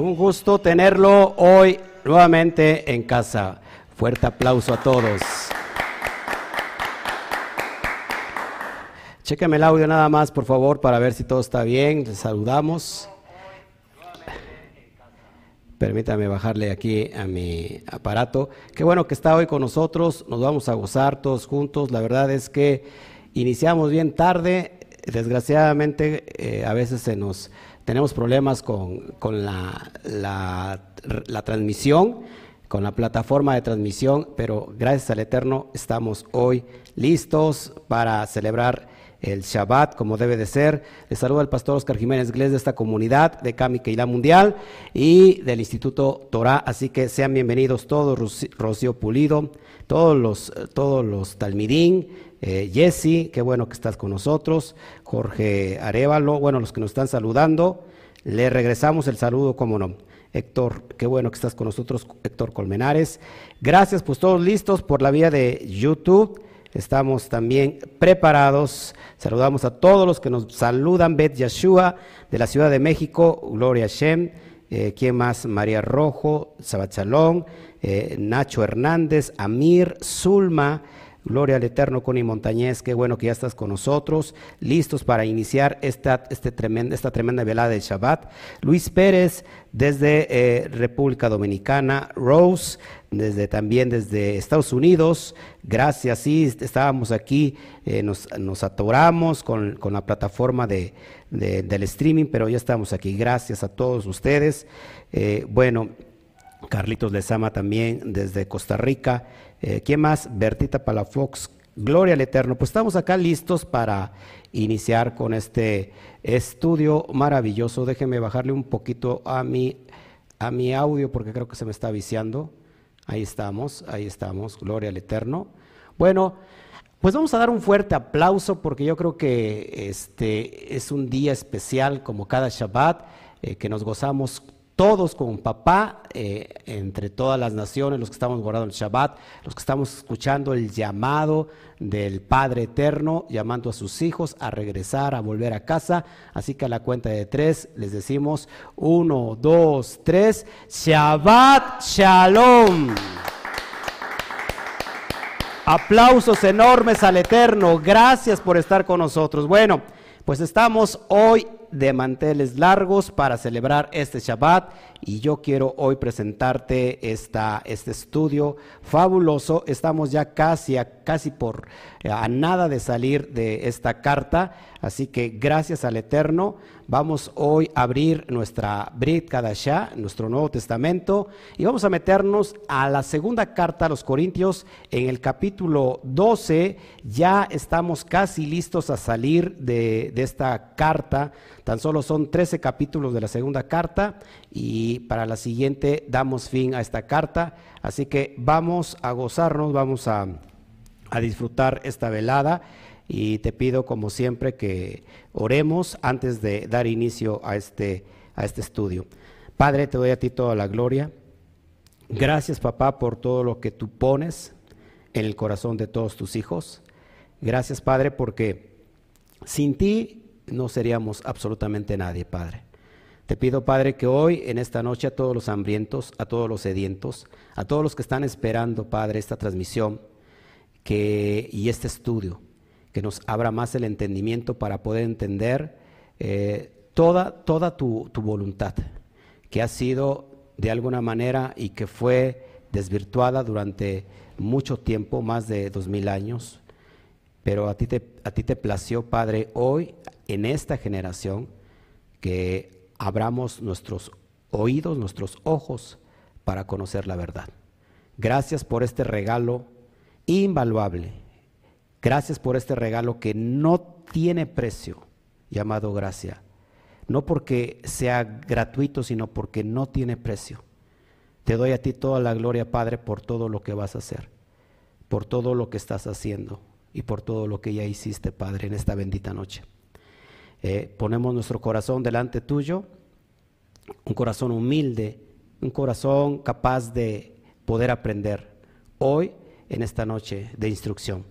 Un gusto tenerlo hoy nuevamente en casa. Fuerte aplauso a todos. Chéqueme el audio nada más, por favor, para ver si todo está bien. Les saludamos. Permítame bajarle aquí a mi aparato. Qué bueno que está hoy con nosotros. Nos vamos a gozar todos juntos. La verdad es que iniciamos bien tarde. Desgraciadamente, eh, a veces se nos tenemos problemas con, la, la transmisión, con la plataforma de transmisión, pero gracias al Eterno estamos hoy listos para celebrar el Shabbat como debe de ser. Les saluda el pastor Oscar Jiménez Glés de esta comunidad de Kami Keilah Mundial y del Instituto Torah. Así que sean bienvenidos todos, Rocío Pulido, todos los, todos los Talmidín, eh, Jesse, qué bueno que estás con nosotros, Jorge Arevalo, bueno, los que nos están saludando. Le regresamos el saludo, como no. Héctor, qué bueno que estás con nosotros, Héctor Colmenares. Gracias, pues todos listos por la vía de YouTube. Estamos también preparados. Saludamos a todos los que nos saludan. Bet Yeshua de la Ciudad de México, Gloria Shem. Eh, ¿Quién más? María Rojo, Sabachalón, eh, Nacho Hernández, Amir, Zulma. Gloria al Eterno, Connie Montañez, qué bueno que ya estás con nosotros, listos para iniciar esta, este tremenda, esta tremenda velada de Shabbat. Luis Pérez, desde eh, República Dominicana, Rose, desde también desde Estados Unidos, gracias, sí, estábamos aquí, eh, nos, nos, atoramos con, la plataforma de, del streaming, pero ya estamos aquí, gracias a todos ustedes. Eh, bueno, Carlitos Lezama también desde Costa Rica. Eh, ¿Quién más? Bertita Palafox. Gloria al Eterno. Pues estamos acá listos para iniciar con este estudio maravilloso. Déjeme bajarle un poquito a mi, a mi audio porque creo que se me está viciando. Ahí estamos, ahí estamos. Gloria al Eterno. Bueno, pues vamos a dar un fuerte aplauso porque yo creo que este es un día especial como cada Shabbat, eh, que nos gozamos todos con papá, eh, entre todas las naciones, los que estamos guardando el Shabbat, los que estamos escuchando el llamado del Padre Eterno, llamando a sus hijos a regresar, a volver a casa. Así que a la cuenta de tres les decimos, uno, dos, tres, Shabbat Shalom. Aplausos enormes al Eterno. Gracias por estar con nosotros. Bueno, pues estamos hoy de manteles largos para celebrar este Shabbat. Y yo quiero hoy presentarte esta, este estudio fabuloso. Estamos ya casi, a, casi por a nada de salir de esta carta, así que gracias al Eterno vamos hoy a abrir nuestra Brit Kadashah, nuestro Nuevo Testamento, y vamos a meternos a la segunda carta a los Corintios en el capítulo 12. Ya estamos casi listos a salir de, de esta carta Tan solo son 13 capítulos de la segunda carta y para la siguiente damos fin a esta carta. Así que vamos a gozarnos, vamos a, disfrutar esta velada y te pido como siempre que oremos antes de dar inicio a este, a este estudio. Padre, te doy a ti toda la gloria. Gracias papá por todo lo que tú pones en el corazón de todos tus hijos. Gracias Padre porque sin ti no seríamos absolutamente nadie, Padre. Te pido, Padre, que hoy, en esta noche, a todos los hambrientos, a todos los sedientos, a todos los que están esperando, Padre, esta transmisión que, y este estudio, que nos abra más el entendimiento para poder entender eh, toda, toda tu, tu voluntad, que ha sido de alguna manera y que fue desvirtuada durante mucho tiempo, más de dos mil años, pero a ti te, a ti te plació, Padre, hoy en esta generación que abramos nuestros oídos, nuestros ojos para conocer la verdad. Gracias por este regalo invaluable. Gracias por este regalo que no tiene precio, llamado gracia. No porque sea gratuito, sino porque no tiene precio. Te doy a ti toda la gloria, Padre, por todo lo que vas a hacer, por todo lo que estás haciendo y por todo lo que ya hiciste, Padre, en esta bendita noche. Eh, ponemos nuestro corazón delante tuyo, un corazón humilde, un corazón capaz de poder aprender hoy en esta noche de instrucción,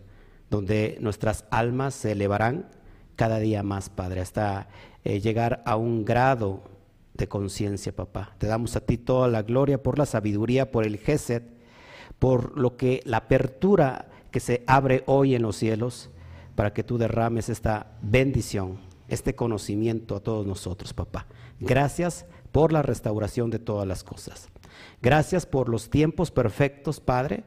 donde nuestras almas se elevarán cada día más, Padre, hasta eh, llegar a un grado de conciencia, papá. Te damos a ti toda la gloria por la sabiduría, por el Gesed, por lo que la apertura que se abre hoy en los cielos para que tú derrames esta bendición, este conocimiento a todos nosotros, papá. Gracias por la restauración de todas las cosas. Gracias por los tiempos perfectos, Padre.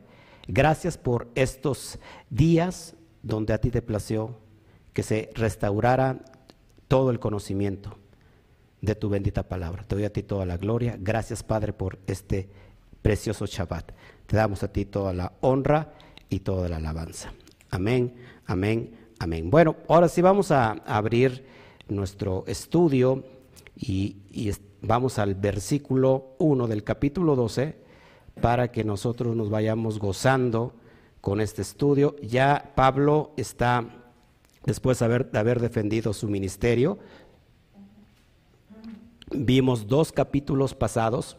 Gracias por estos días donde a ti te plació que se restaurara todo el conocimiento de tu bendita palabra. Te doy a ti toda la gloria. Gracias, Padre, por este precioso Shabbat. Te damos a ti toda la honra y toda la alabanza. Amén, amén, amén. Bueno, ahora sí vamos a abrir nuestro estudio y, vamos al versículo 1 del capítulo 12 para que nosotros nos vayamos gozando con este estudio. Ya Pablo está, después de haber, de haber defendido su ministerio, Vimos dos capítulos pasados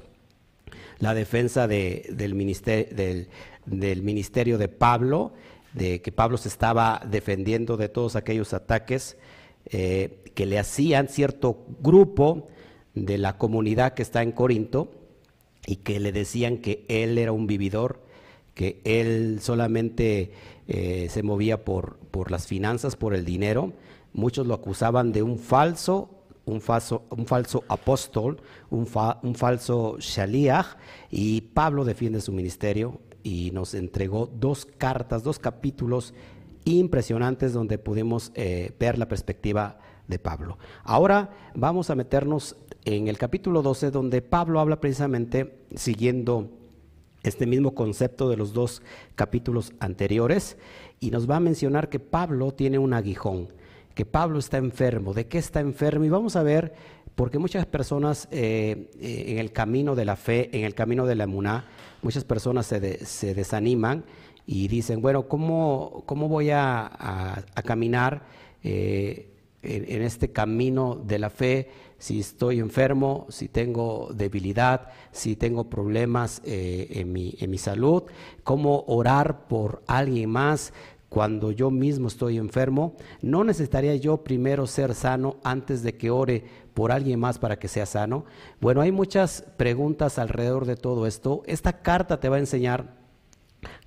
la defensa del, ministerio, del, ministerio de Pablo, de que Pablo se estaba defendiendo de todos aquellos ataques eh, que le hacían cierto grupo de la comunidad que está en Corinto y que le decían que él era un vividor, que él solamente eh, se movía por, por las finanzas, por el dinero. Muchos lo acusaban de un falso un falso, un falso apóstol, un, falso shaliach, y Pablo defiende su ministerio y nos entregó dos cartas, dos capítulos impresionantes donde pudimos eh, ver la perspectiva de Pablo. Ahora vamos a meternos en el capítulo 12 donde Pablo habla precisamente siguiendo este mismo concepto de los dos capítulos anteriores y nos va a mencionar que Pablo tiene un aguijón que Pablo está enfermo. ¿De qué está enfermo? Y vamos a ver, porque muchas personas eh, eh, en el camino de la fe, en el camino de la emuná, muchas personas se, desaniman y dicen, bueno, ¿cómo, cómo voy a, caminar eh, en, este camino de la fe si estoy enfermo, si tengo debilidad, si tengo problemas en, mi, en mi salud? ¿Cómo orar por alguien más? cuando yo mismo estoy enfermo, ¿no necesitaría yo primero ser sano antes de que ore por alguien más para que sea sano? Bueno, hay muchas preguntas alrededor de todo esto. Esta carta te va a enseñar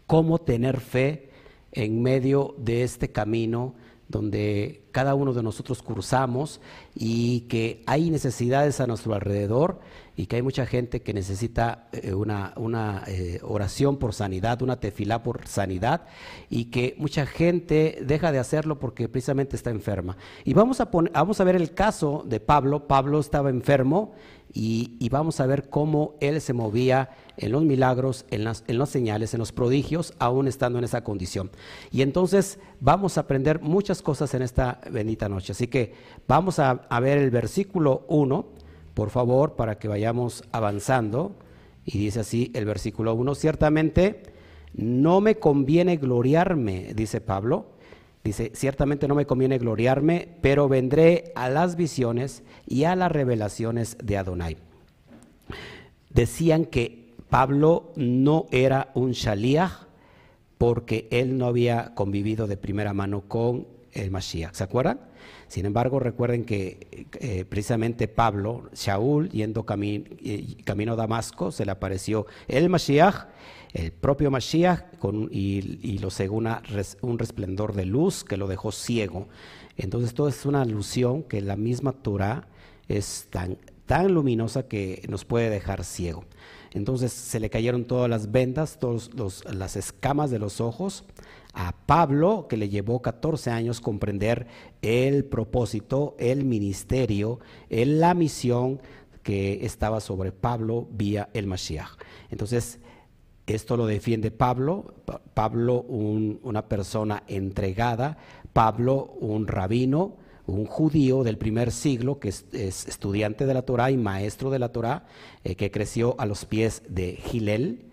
cómo tener fe en medio de este camino donde cada uno de nosotros cursamos y que hay necesidades a nuestro alrededor y que hay mucha gente que necesita eh, una, una eh, oración por sanidad, una tefilá por sanidad y que mucha gente deja de hacerlo porque precisamente está enferma. Y vamos a, vamos a ver el caso de Pablo. Pablo estaba enfermo y, vamos a ver cómo él se movía en los milagros, en las, señales, en los prodigios, aún estando en esa condición. Y entonces vamos a aprender muchas cosas en esta bendita noche. Así que vamos a, a ver el versículo 1, por favor, para que vayamos avanzando. Y dice así el versículo 1, ciertamente no me conviene gloriarme, dice Pablo, Dice, ciertamente no me conviene gloriarme, pero vendré a las visiones y a las revelaciones de Adonai. Decían que Pablo no era un shaliach porque él no había convivido de primera mano con el Mashiach. ¿Se acuerdan? Sin embargo, recuerden que eh, precisamente Pablo, Shaul, yendo eh, camino a Damasco, se le apareció el Mashiach el propio Mashiach con, y, lo según un resplendor de luz que lo dejó ciego. Entonces, todo es una alusión que la misma Torah es tan, tan luminosa que nos puede dejar ciego. Entonces se le cayeron todas las vendas, todas las escamas de los ojos a Pablo, que le llevó 14 años comprender el propósito, el ministerio, la misión que estaba sobre Pablo vía el Mashiach. Entonces, esto lo defiende Pablo, Pablo una persona entregada, Pablo un rabino, un judío del primer siglo que es, estudiante de la Torah y maestro de la Torah, eh, que creció a los pies de Gilel,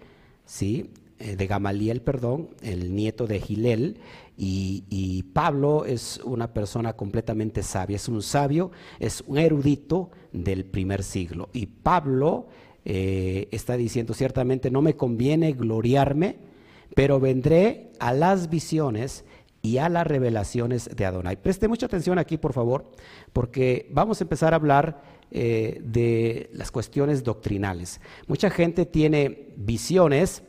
¿sí? Eh, de Gamaliel, perdón, el nieto de Gilel, y, Pablo es una persona completamente sabia, es un sabio, es un erudito del primer siglo. Y Pablo eh, está diciendo, ciertamente no me conviene gloriarme, pero vendré a las visiones y a las revelaciones de Adonai. Preste mucha atención aquí, por favor, porque vamos a empezar a hablar eh, de las cuestiones doctrinales. Mucha gente tiene visiones,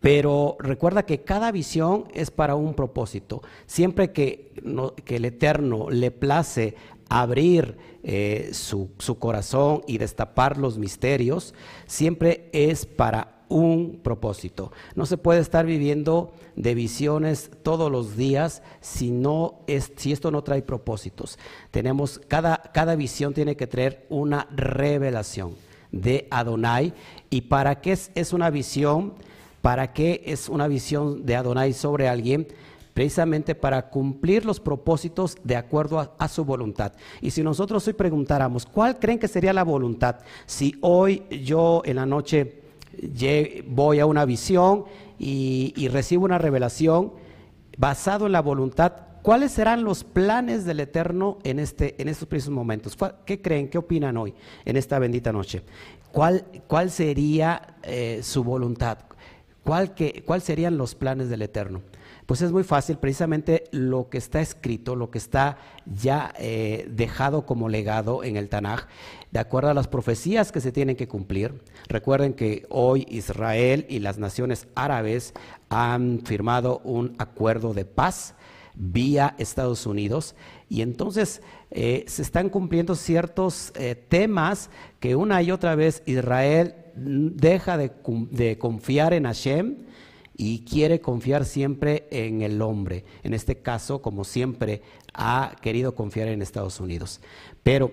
pero recuerda que cada visión es para un propósito. Siempre que, que el Eterno le place abrir eh, su, corazón y destapar los misterios, siempre es para un propósito. No se puede estar viviendo de visiones todos los días si, no es, si esto no trae propósitos. Tenemos, cada, cada visión tiene que traer una revelación de Adonai. ¿Y para qué es, es una visión? ¿Para qué es una visión de Adonai sobre alguien? Precisamente para cumplir los propósitos de acuerdo a, su voluntad. Y si nosotros hoy preguntáramos, ¿cuál creen que sería la voluntad? Si hoy yo en la noche voy a una visión y, recibo una revelación basado en la voluntad, ¿cuáles serán los planes del Eterno en, este, en estos precisos momentos? ¿Qué creen? ¿Qué opinan hoy en esta bendita noche? ¿Cuál, cuál sería eh, su voluntad? ¿Cuál, ¿Cuál serían los planes del Eterno? Pues es muy fácil, precisamente lo que está escrito, lo que está ya eh, dejado como legado en el Tanaj, de acuerdo a las profecías que se tienen que cumplir. Recuerden que hoy Israel y las naciones árabes han firmado un acuerdo de paz vía Estados Unidos y entonces eh, se están cumpliendo ciertos eh, temas que una y otra vez Israel deja de, de confiar en Hashem y quiere confiar siempre en el hombre. En este caso, como siempre, ha querido confiar en Estados Unidos. Pero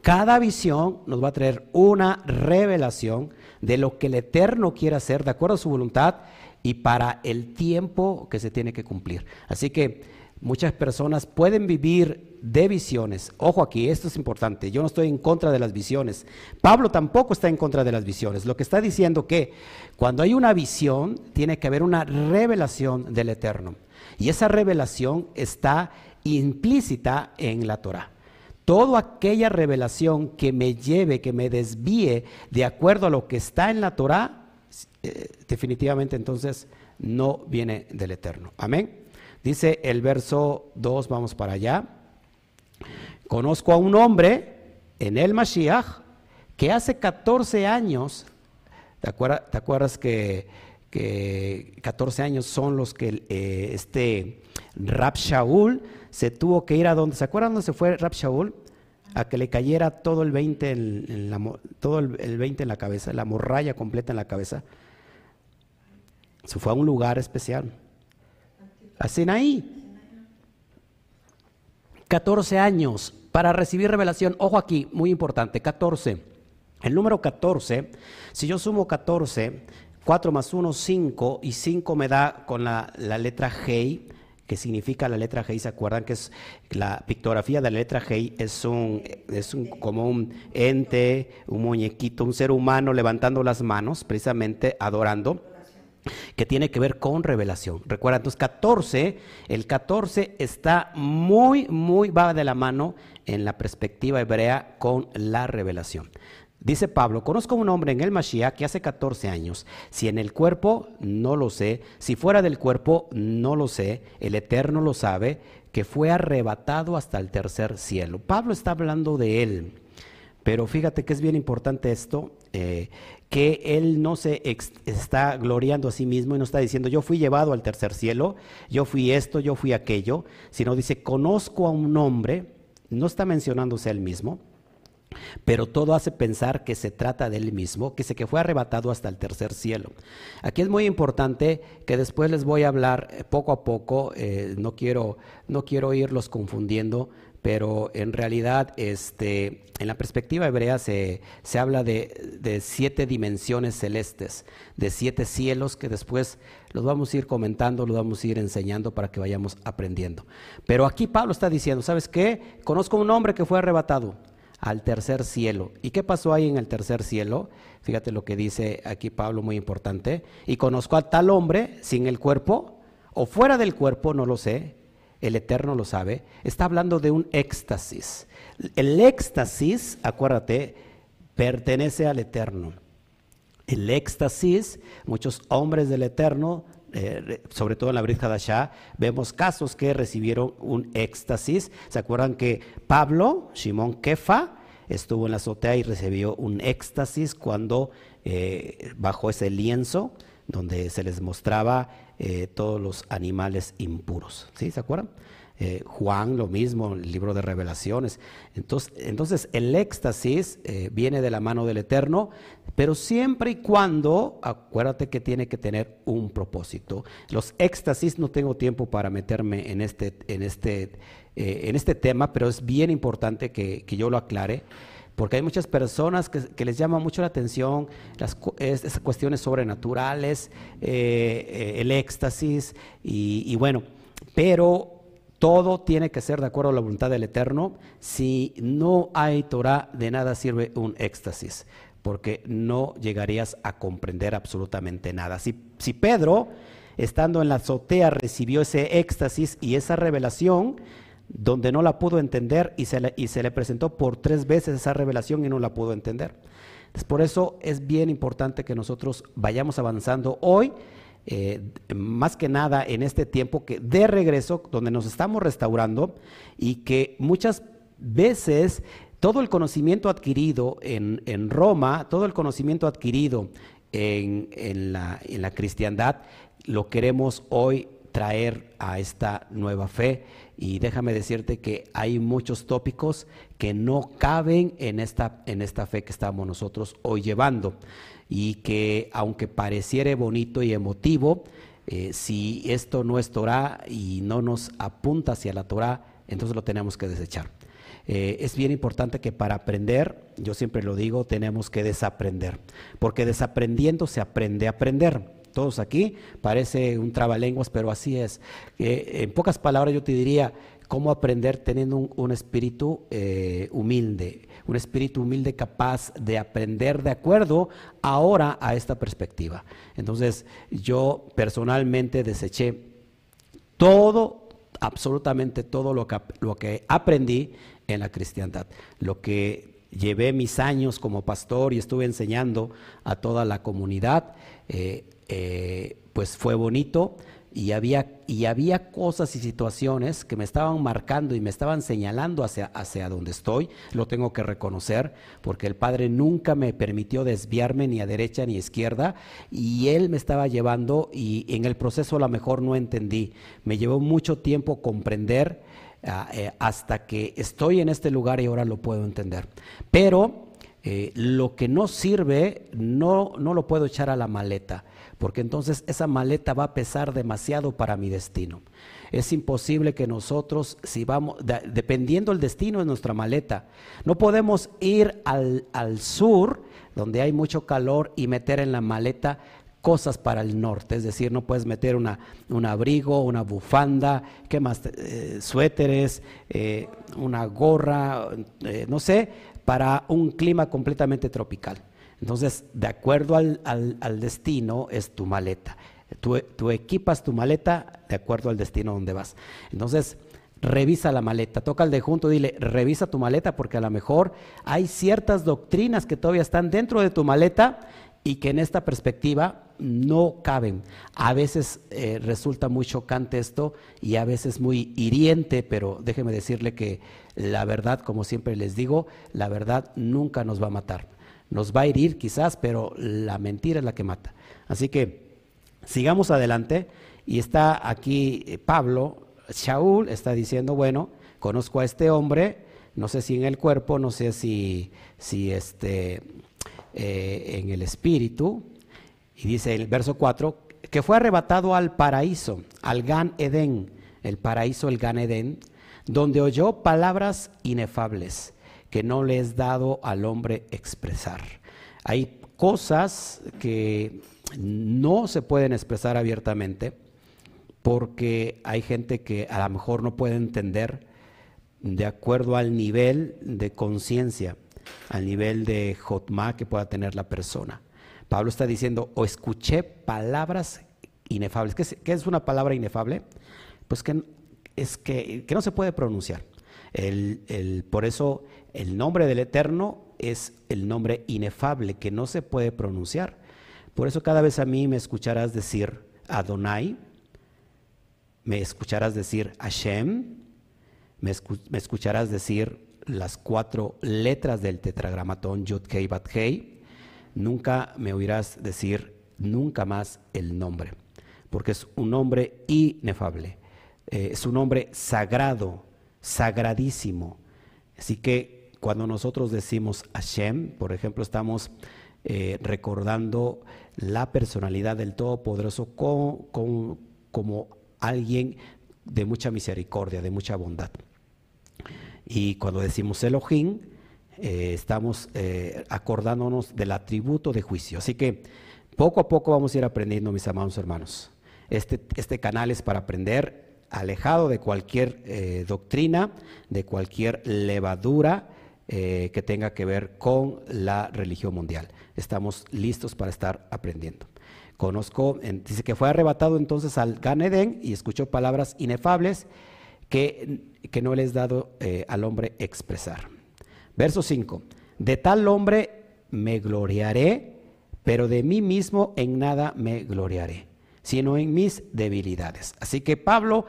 cada visión nos va a traer una revelación de lo que el Eterno quiere hacer de acuerdo a su voluntad y para el tiempo que se tiene que cumplir. Así que muchas personas pueden vivir de visiones. Ojo aquí, esto es importante. Yo no estoy en contra de las visiones. Pablo tampoco está en contra de las visiones. Lo que está diciendo que cuando hay una visión, tiene que haber una revelación del Eterno. Y esa revelación está implícita en la Torah. Toda aquella revelación que me lleve, que me desvíe de acuerdo a lo que está en la Torah, eh, definitivamente entonces no viene del Eterno. Amén. Dice el verso 2, vamos para allá. Conozco a un hombre en el Mashiach que hace 14 años, ¿te acuerdas, que, que, 14 años son los que eh, este Rab Shaul se tuvo que ir a donde, ¿se acuerdan dónde se fue Rab Shaul? A que le cayera todo el 20 en, la, todo el, 20 en la cabeza, la morralla completa en la cabeza. Se fue a un lugar especial a Sinaí. 14 años para recibir revelación. Ojo aquí, muy importante, 14. El número 14, si yo sumo 14, 4 más 1, 5, y 5 me da con la, letra G, que significa la letra G, ¿se acuerdan que es la pictografía de la letra G? Es un, es un, como un ente, un muñequito, un ser humano levantando las manos, precisamente adorando que tiene que ver con revelación. Recuerda, entonces 14, el 14 está muy, muy, va de la mano en la perspectiva hebrea con la revelación. Dice Pablo, conozco a un hombre en el Mashiach que hace 14 años, si en el cuerpo, no lo sé, si fuera del cuerpo, no lo sé, el Eterno lo sabe, que fue arrebatado hasta el tercer cielo. Pablo está hablando de él, pero fíjate que es bien importante esto, eh, que él no se está gloriando a sí mismo y no está diciendo yo fui llevado al tercer cielo, yo fui esto, yo fui aquello, sino dice conozco a un hombre, no está mencionándose a él mismo, pero todo hace pensar que se trata de él mismo, que se que fue arrebatado hasta el tercer cielo. Aquí es muy importante que después les voy a hablar eh, poco a poco, eh, no, quiero, no quiero irlos confundiendo, pero en realidad este, en la perspectiva hebrea se, se habla de, de, siete dimensiones celestes, de siete cielos que después los vamos a ir comentando, los vamos a ir enseñando para que vayamos aprendiendo. Pero aquí Pablo está diciendo, ¿sabes qué? Conozco un hombre que fue arrebatado al tercer cielo. ¿Y qué pasó ahí en el tercer cielo? Fíjate lo que dice aquí Pablo, muy importante. Y conozco a tal hombre sin el cuerpo o fuera del cuerpo, no lo sé, el Eterno lo sabe, está hablando de un éxtasis. El éxtasis, acuérdate, pertenece al Eterno. El éxtasis, muchos hombres del Eterno eh, sobre todo en la Brit Hadashah, vemos casos que recibieron un éxtasis. ¿Se acuerdan que Pablo, Simón Kefa, estuvo en la azotea y recibió un éxtasis cuando eh, bajo ese lienzo donde se les mostraba eh, todos los animales impuros. ¿Sí? ¿Se acuerdan? Eh, Juan lo mismo, el libro de revelaciones. Entonces, entonces el éxtasis eh, viene de la mano del Eterno, pero siempre y cuando, acuérdate que tiene que tener un propósito. Los éxtasis, no tengo tiempo para meterme en este, en este, en este tema, pero es bien importante que, yo lo aclare porque hay muchas personas que, les llama mucho la atención las cuestiones sobrenaturales, el éxtasis, y, bueno, pero todo tiene que ser de acuerdo a la voluntad del Eterno. Si no hay Torah, de nada sirve un éxtasis, porque no llegarías a comprender absolutamente nada. Si Pedro, estando en la azotea, recibió ese éxtasis y esa revelación, donde no la pudo entender y se, le, y se le presentó por tres veces esa revelación y no la pudo entender. por eso es bien importante que nosotros vayamos avanzando hoy eh, más que nada en este tiempo que de regreso, donde nos estamos restaurando y que muchas veces todo el conocimiento adquirido en, Roma, todo el conocimiento adquirido en, la, en la cristiandad, lo queremos hoy traer a esta nueva fe. Y déjame decirte que hay muchos tópicos que no caben en esta, en esta fe que estamos nosotros hoy llevando y que aunque pareciera bonito y emotivo, eh, si esto no es Torah y no nos apunta hacia la Torah, entonces lo tenemos que desechar. Eh, es bien importante que para aprender, yo siempre lo digo, tenemos que desaprender, porque desaprendiendo se aprende a aprender. Todos aquí parece un trabalenguas, pero así es. Eh, en pocas palabras yo te diría, cómo aprender teniendo un, espíritu eh, humilde, un espíritu humilde capaz de aprender de acuerdo ahora a esta perspectiva. Entonces yo personalmente deseché todo, absolutamente todo lo que, lo que aprendí en la cristiandad, lo que llevé mis años como pastor y estuve enseñando a toda la comunidad, eh, eh, pues fue bonito, y había, y había cosas y situaciones que me estaban marcando y me estaban señalando hacia, hacia donde estoy, lo tengo que reconocer, porque el Padre nunca me permitió desviarme ni a derecha ni a izquierda, y Él me estaba llevando y en el proceso a lo mejor no entendí. Me llevó mucho tiempo comprender ah, eh, hasta que estoy en este lugar y ahora lo puedo entender. Pero eh, lo que no sirve no, no lo puedo echar a la maleta porque entonces esa maleta va a pesar demasiado para mi destino. Es imposible que nosotros, si vamos, dependiendo el destino de nuestra maleta, no podemos ir al, sur, donde hay mucho calor, y meter en la maleta cosas para el norte, es decir, no puedes meter una, un abrigo, una bufanda, ¿qué más? Eh, suéteres, eh, una gorra, eh, no sé, para un clima completamente tropical. Entonces, de acuerdo al, destino, es tu maleta. Tú, equipas tu maleta de acuerdo al destino donde vas. Entonces, revisa la maleta. Toca al de junto, dile, revisa tu maleta porque a lo mejor hay ciertas doctrinas que todavía están dentro de tu maleta y que en esta perspectiva no caben. A veces eh, resulta muy chocante esto y a veces muy hiriente, pero déjeme decirle que la verdad, como siempre les digo, la verdad nunca nos va a matar. Nos va a herir quizás, pero la mentira es la que mata. Así que sigamos adelante. Y está aquí eh, Pablo, Shaul está diciendo, bueno, conozco a este hombre, no sé si en el cuerpo, no sé si, si este, eh, en el espíritu, y dice el verso 4, que fue arrebatado al paraíso, al Gan Edén, el paraíso, el Gan Edén, donde oyó palabras inefables que no le es dado al hombre expresar. Hay cosas que no se pueden expresar abiertamente porque hay gente que a lo mejor no puede entender de acuerdo al nivel de conciencia, al nivel de jotma que pueda tener la persona. Pablo está diciendo, o escuché palabras inefables. ¿Qué es, una palabra inefable? Pues que es que, no se puede pronunciar. El, por eso el nombre del Eterno es el nombre inefable que no se puede pronunciar. Por eso cada vez a mí me escucharás decir, Adonai, me escucharás decir Hashem, me, escucharás decir las cuatro letras del tetragramatón Yud Kei Bat Hei, nunca me oirás decir nunca más el nombre, porque es un nombre inefable, eh, es un nombre sagrado, sagradísimo. Así que cuando nosotros decimos Hashem, por ejemplo, estamos eh, recordando la personalidad del Todopoderoso como, como alguien de mucha misericordia, de mucha bondad. Y cuando decimos Elohim, eh, estamos eh, acordándonos del atributo de juicio. Así que poco a poco vamos a ir aprendiendo, mis amados hermanos. Este, este canal es para aprender alejado de cualquier eh, doctrina, de cualquier levadura que tenga que ver con la religión mundial. Estamos listos para estar aprendiendo. Conozco, dice que fue arrebatado entonces al Gan y escuchó palabras inefables que, que no les dado eh, al hombre expresar. Verso 5. De tal hombre me gloriaré, pero de mí mismo en nada me gloriaré, sino en mis debilidades. Así que Pablo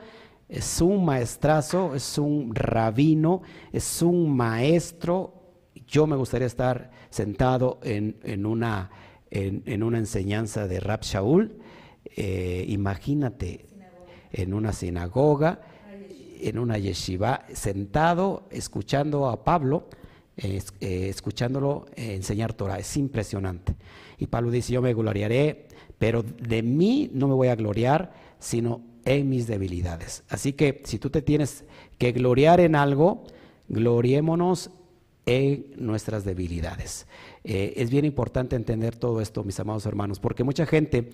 es un maestrazo, es un rabino, es un maestro. Yo me gustaría estar sentado en, una, en, una enseñanza de Rab Shaul. Eh, imagínate en una sinagoga en una yeshiva sentado escuchando a Pablo, eh, escuchándolo enseñar Torah. Es impresionante. Y Pablo dice, yo me gloriaré, pero de mí no me voy a gloriar, sino en mis debilidades. Así que si tú te tienes que gloriar en algo, gloriémonos en nuestras debilidades. Eh, es bien importante entender todo esto, mis amados hermanos, porque mucha gente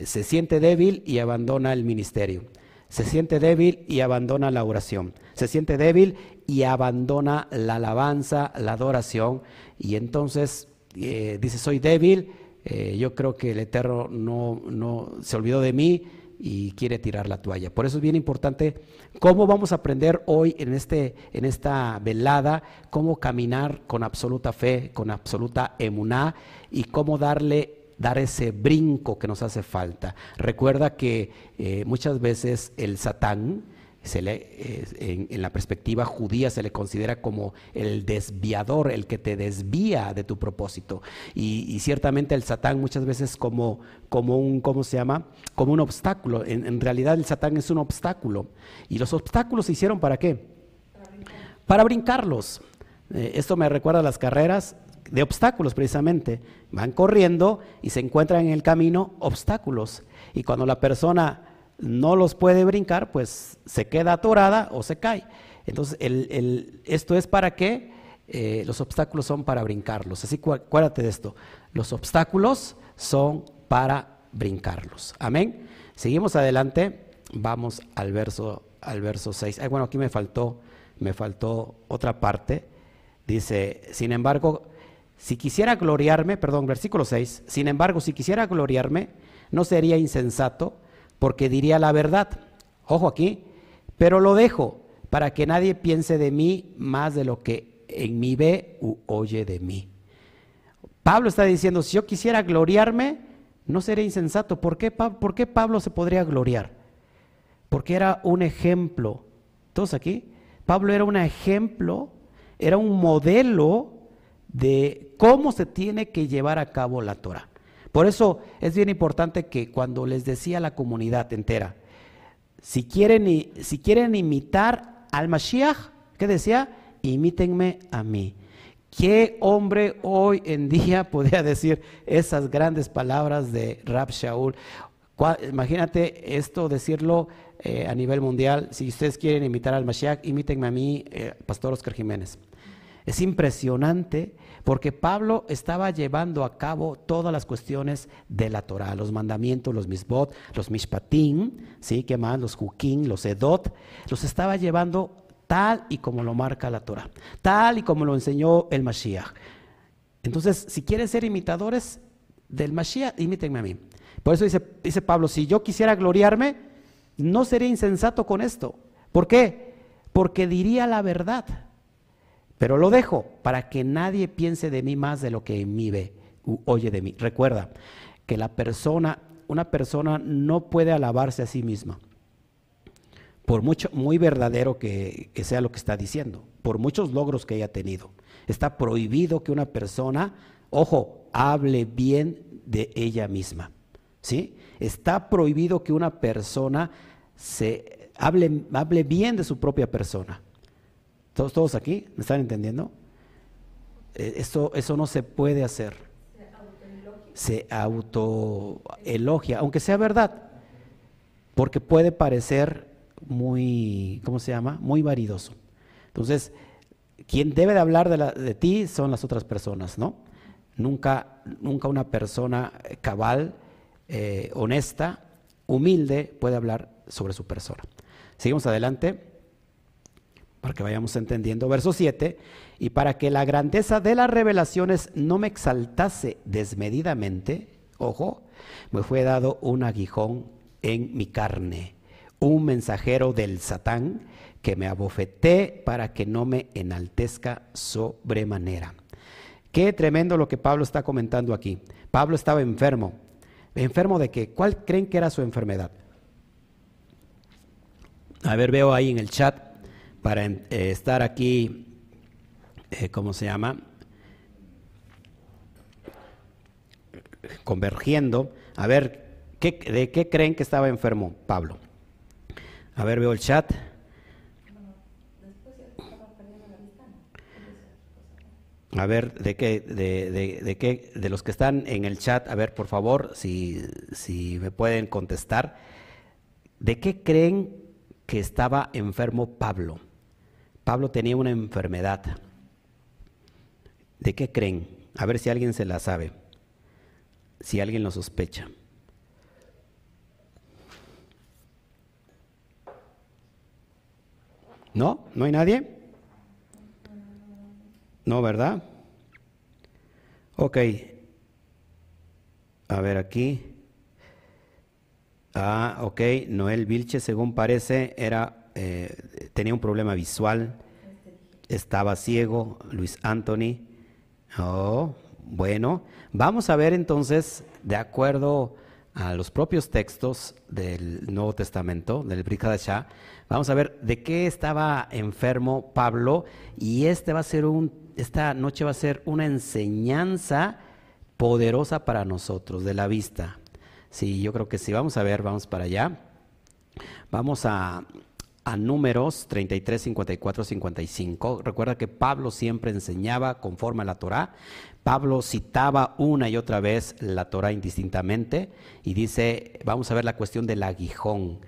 se siente débil y abandona el ministerio. Se siente débil y abandona la oración. Se siente débil y abandona la alabanza, la adoración. Y entonces eh, dice, soy débil, eh, yo creo que el Eterno no, no se olvidó de mí y quiere tirar la toalla. Por eso es bien importante cómo vamos a aprender hoy en, este, en esta velada, cómo caminar con absoluta fe, con absoluta emuná y cómo darle dar ese brinco que nos hace falta. Recuerda que eh, muchas veces el Satán, se le, en, la perspectiva judía se le considera como el desviador, el que te desvía de tu propósito. Y, ciertamente el Satán muchas veces como, como un, ¿cómo se llama? Como un obstáculo. En, realidad el Satán es un obstáculo. ¿Y los obstáculos se hicieron para qué? Para, brincarlos. Eh, esto me recuerda a las carreras de obstáculos precisamente. Van corriendo y se encuentran en el camino obstáculos. Y cuando la persona no los puede brincar, pues se queda atorada o se cae. Entonces, esto es para qué? Eh, los obstáculos son para brincarlos. Así que acuérdate de esto. Los obstáculos son para brincarlos. Amén. Seguimos adelante. Vamos al verso, al verso 6. bueno, aquí me faltó, me faltó otra parte. Dice, sin embargo, si quisiera gloriarme, perdón, versículo 6, sin embargo, si quisiera gloriarme, no sería insensato, porque diría la verdad. Ojo aquí, pero lo dejo para que nadie piense de mí más de lo que en mí ve u oye de mí. Pablo está diciendo, si yo quisiera gloriarme, no sería insensato. ¿Por qué, ¿Por qué Pablo se podría gloriar? Porque era un ejemplo. Todos aquí, Pablo era un ejemplo, era un modelo de cómo se tiene que llevar a cabo la Torah. Por eso es bien importante que cuando les decía a la comunidad entera, si quieren, si quieren imitar al Mashiach, ¿qué decía? Imítenme a mí. ¿Qué hombre hoy en día podría decir esas grandes palabras de Rab Shaul? Imagínate esto decirlo eh, a nivel mundial. Si ustedes quieren imitar al Mashiach, imítenme a mí, eh, Pastor Oscar Jiménez. Es impresionante porque Pablo estaba llevando a cabo todas las cuestiones de la Torah, los mandamientos, los misbot, los mishpatim, ¿sí? ¿Qué más? Los jukim, los edot, los estaba llevando tal y como lo marca la Torah, tal y como lo enseñó el Mashiach. Entonces, si quieren ser imitadores del Mashiach, imítenme a mí. Por eso dice Pablo, si yo quisiera gloriarme, no sería insensato con esto. ¿Por qué? Porque diría la verdad. Pero lo dejo para que nadie piense de mí más de lo que en mí ve, oye de mí. Recuerda que la persona una persona no puede alabarse a sí misma. Por mucho, muy verdadero que, que sea lo que está diciendo, por muchos logros que haya tenido. Está prohibido que una persona, ojo, hable bien de ella misma. ¿Sí? Está prohibido que una persona se hable, hable bien de su propia persona. ¿Todos, aquí? ¿Me están entendiendo? Eh, eso, eso no se puede hacer. Se autoelogia, aunque sea verdad, porque puede parecer muy, ¿cómo se llama? Muy varidoso. Entonces, quien debe de hablar de, ti son las otras personas, ¿no? Nunca, nunca una persona cabal, eh, honesta, humilde puede hablar sobre su persona. Seguimos adelante para que vayamos entendiendo. Verso 7, y para que la grandeza de las revelaciones no me exaltase desmedidamente, ojo, me fue dado un aguijón en mi carne, un mensajero del Satán que me abofeté para que no me enaltezca sobremanera. Qué tremendo lo que Pablo está comentando aquí. Pablo estaba enfermo. ¿Enfermo de qué? ¿Cuál creen que era su enfermedad? A ver, veo ahí en el chat para eh, estar aquí, eh, ¿cómo se llama? Convergiendo. A ver, ¿de qué creen que estaba enfermo Pablo? A ver, veo el chat. A ver, de qué, de, de, de, qué, de los que están en el chat, a ver, por favor, si, si me pueden contestar. ¿De qué creen que estaba enfermo Pablo? Pablo tenía una enfermedad. ¿De qué creen? A ver si alguien se la sabe, si alguien lo sospecha. ¿No? ¿No hay nadie? No, ¿verdad? Ok. A ver aquí. Ah, ok. Noel Vilche, según parece, era, eh, tenía un problema visual. Estaba ciego. Luis Anthony. Oh, bueno. Vamos a ver entonces, de acuerdo a los propios textos del Nuevo Testamento, del Brikadashá, vamos a ver de qué estaba enfermo Pablo y este va a ser un esta noche va a ser una enseñanza poderosa para nosotros de la vista. Sí, yo creo que sí. Vamos a ver, vamos para allá. Vamos a, a números 33, 54, 55. Recuerda que Pablo siempre enseñaba conforme a la Torah. Pablo citaba una y otra vez la Torah indistintamente y dice, vamos a ver la cuestión del aguijón.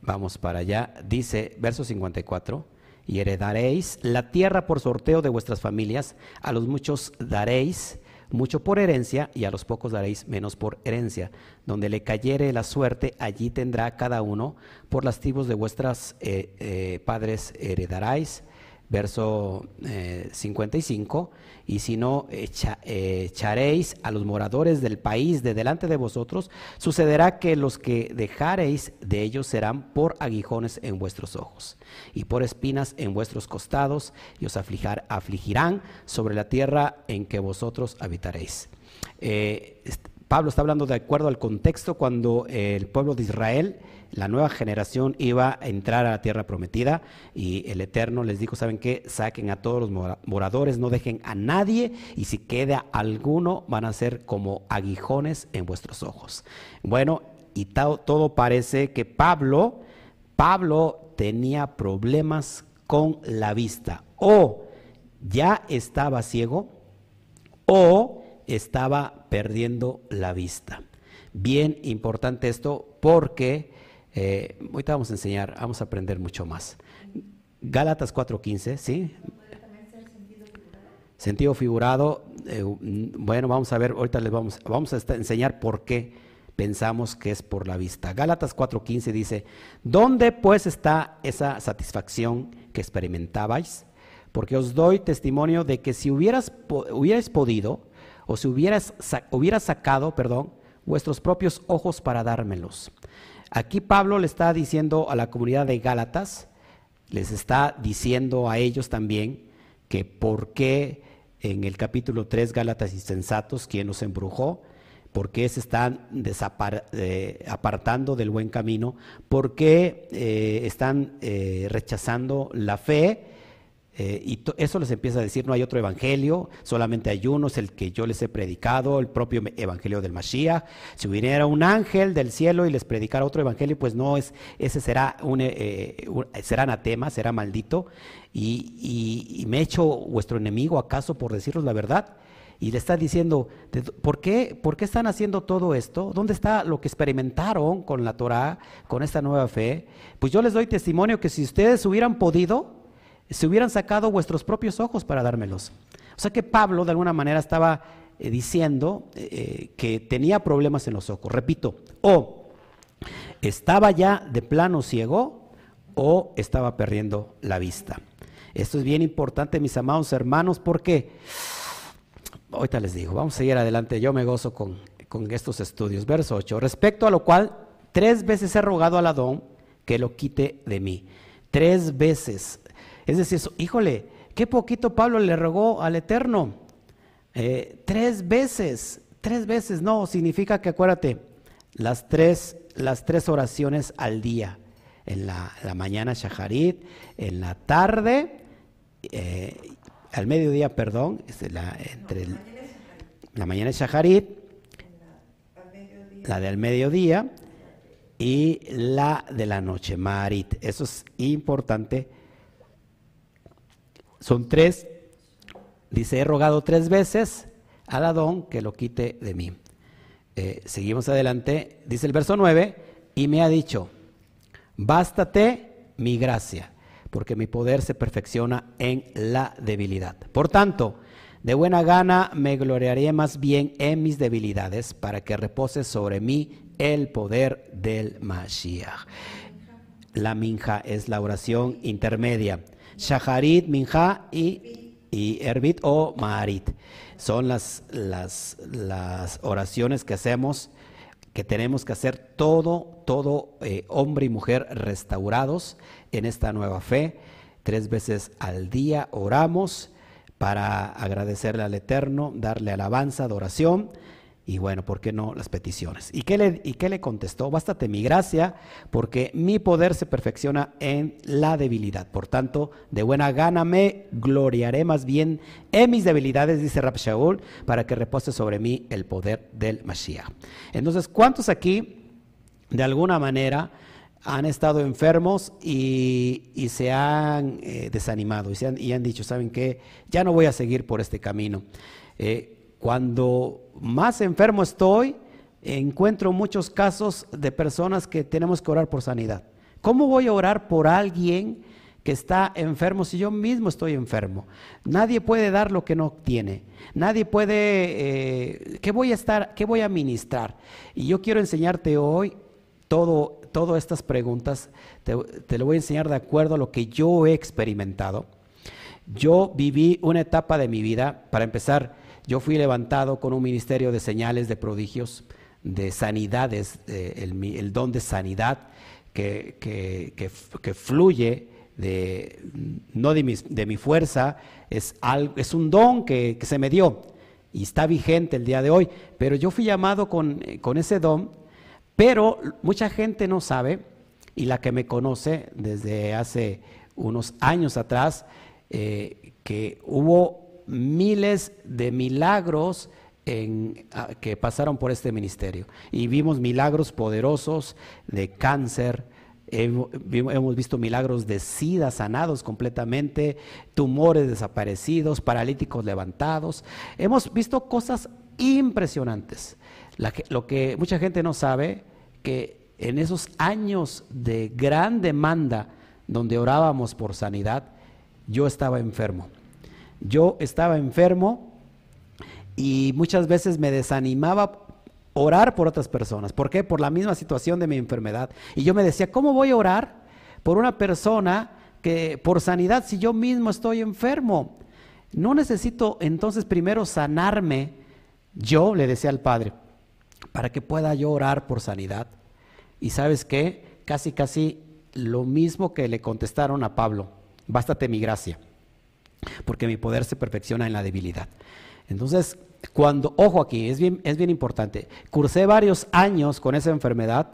Vamos para allá. Dice, verso 54 y heredaréis la tierra por sorteo de vuestras familias, a los muchos daréis mucho por herencia y a los pocos daréis menos por herencia. Donde le cayere la suerte, allí tendrá cada uno, por las tribus de vuestras eh, eh, padres heredaréis verso 55, eh, y si no echaréis a los moradores del país de delante de vosotros, sucederá que los que dejareis de ellos serán por aguijones en vuestros ojos y por espinas en vuestros costados, y os afligirán sobre la tierra en que vosotros habitaréis. Eh, Pablo está hablando de acuerdo al contexto cuando el pueblo de Israel la nueva generación iba a entrar a la tierra prometida y el Eterno les dijo, ¿saben qué? Saquen a todos los moradores, no dejen a nadie y si queda alguno van a ser como aguijones en vuestros ojos. Bueno, y todo parece que Pablo, Pablo tenía problemas con la vista o ya estaba ciego o estaba perdiendo la vista. Bien importante esto porque eh, ahorita vamos a enseñar, vamos a aprender mucho más. Gálatas 4.15, ¿sí? Sentido figurado, eh, bueno, vamos a ver, ahorita les vamos, vamos a enseñar por qué pensamos que es por la vista. Gálatas 4.15 dice, ¿dónde pues está esa satisfacción que experimentabais? Porque os doy testimonio de que si hubieras, hubierais podido, o si hubieras, hubieras sacado, perdón, vuestros propios ojos para dármelos. Aquí Pablo le está diciendo a la comunidad de Gálatas, les está diciendo a ellos también que por qué en el capítulo 3 Gálatas insensatos, quien nos embrujó, ¿Por qué se están eh, apartando del buen camino? ¿Por qué eh, están eh, rechazando la fe? Y eso les empieza a decir, no hay otro evangelio, solamente hay uno, es el que yo les he predicado, el propio evangelio del Mashiach. Si hubiera un ángel del cielo y les predicara otro evangelio, pues no es, ese será un, será anatema, será maldito. Y, y me he hecho vuestro enemigo acaso por deciros la verdad y le está diciendo, ¿por qué, ¿por qué están haciendo todo esto? ¿Dónde está lo que experimentaron con la Torah, con esta nueva fe? Pues yo les doy testimonio que si ustedes hubieran podido, se hubieran sacado vuestros propios ojos para dármelos. O sea que Pablo de alguna manera estaba eh, diciendo eh, que tenía problemas en los ojos. Repito, o estaba ya de plano ciego o estaba perdiendo la vista. Esto es bien importante, mis amados hermanos, porque ahorita les digo, vamos a seguir adelante, yo me gozo con, estos estudios. Verso 8, respecto a lo cual, tres veces he rogado al Adón que lo quite de mí. Tres veces. Es decir, híjole, qué poquito Pablo le rogó al Eterno. Eh, tres veces, tres veces, no, significa que acuérdate, las tres, las tres oraciones al día. En la, mañana Shaharit, en la tarde eh, al mediodía, perdón, la, entre la mañana Shaharit, la del mediodía y la de la noche, Marit. Eso es importante. Son tres. Dice, he rogado tres veces al Adón que lo quite de mí. Eh, seguimos adelante. Dice el verso 9, y me ha dicho, bástate mi gracia porque mi poder se perfecciona en la debilidad. Por tanto, de buena gana me gloriaré más bien en mis debilidades para que repose sobre mí el poder del Mashiach. La minja es la oración intermedia. Shaharit, minja y, y Erbit o Maharit. Son las, las, las oraciones que hacemos que tenemos que hacer todo, todo eh, hombre y mujer restaurados en esta nueva fe. Tres veces al día oramos para agradecerle al Eterno, darle alabanza, adoración y bueno, ¿por qué no las peticiones? ¿Y qué, le, ¿Y qué le contestó? Bástate mi gracia, porque mi poder se perfecciona en la debilidad. Por tanto, de buena gana me gloriaré más bien en mis debilidades, dice Rab Shaul, para que repose sobre mí el poder del Mashiach. Entonces, ¿cuántos aquí, de alguna manera, han estado enfermos y, se han eh, desanimado y, se han, y, han, dicho, ¿saben qué? Ya no voy a seguir por este camino. Eh, cuando más enfermo estoy, encuentro muchos casos de personas que tenemos que orar por sanidad. ¿Cómo voy a orar por alguien que está enfermo si yo mismo estoy enfermo? Nadie puede dar lo que no tiene. Nadie puede, eh, ¿qué voy a estar, qué voy a ministrar? Y yo quiero enseñarte hoy todo, todas estas preguntas. Te, te lo voy a enseñar de acuerdo a lo que yo he experimentado. Yo viví una etapa de mi vida, para empezar, yo fui levantado con un ministerio de señales, de prodigios, de sanidades, el, don de sanidad que, fluye de, no de mi, de mi fuerza, es, algo, es un don que, se me dio y está vigente el día de hoy. Pero yo fui llamado con, con ese don, pero mucha gente no sabe, y la que me conoce desde hace unos años atrás, eh, que hubo miles de milagros ah, que pasaron por este ministerio. Y vimos milagros poderosos de cáncer, hemos visto milagros de sida sanados completamente, tumores desaparecidos, paralíticos levantados. Hemos visto cosas impresionantes. lo que mucha gente no sabe, que en esos años de gran demanda donde orábamos por sanidad, yo estaba enfermo. Yo estaba enfermo y muchas veces me desanimaba orar por otras personas. ¿Por qué? Por la misma situación de mi enfermedad. Y yo me decía, ¿cómo voy a orar por una persona que por sanidad si yo mismo estoy enfermo? No necesito entonces primero sanarme. Yo le decía al Padre, para que pueda yo orar por sanidad. Y sabes qué? Casi, casi lo mismo que le contestaron a Pablo. Bástate mi gracia porque mi poder se perfecciona en la debilidad. Entonces, cuando, ojo aquí, es bien, es bien importante, cursé varios años con esa enfermedad,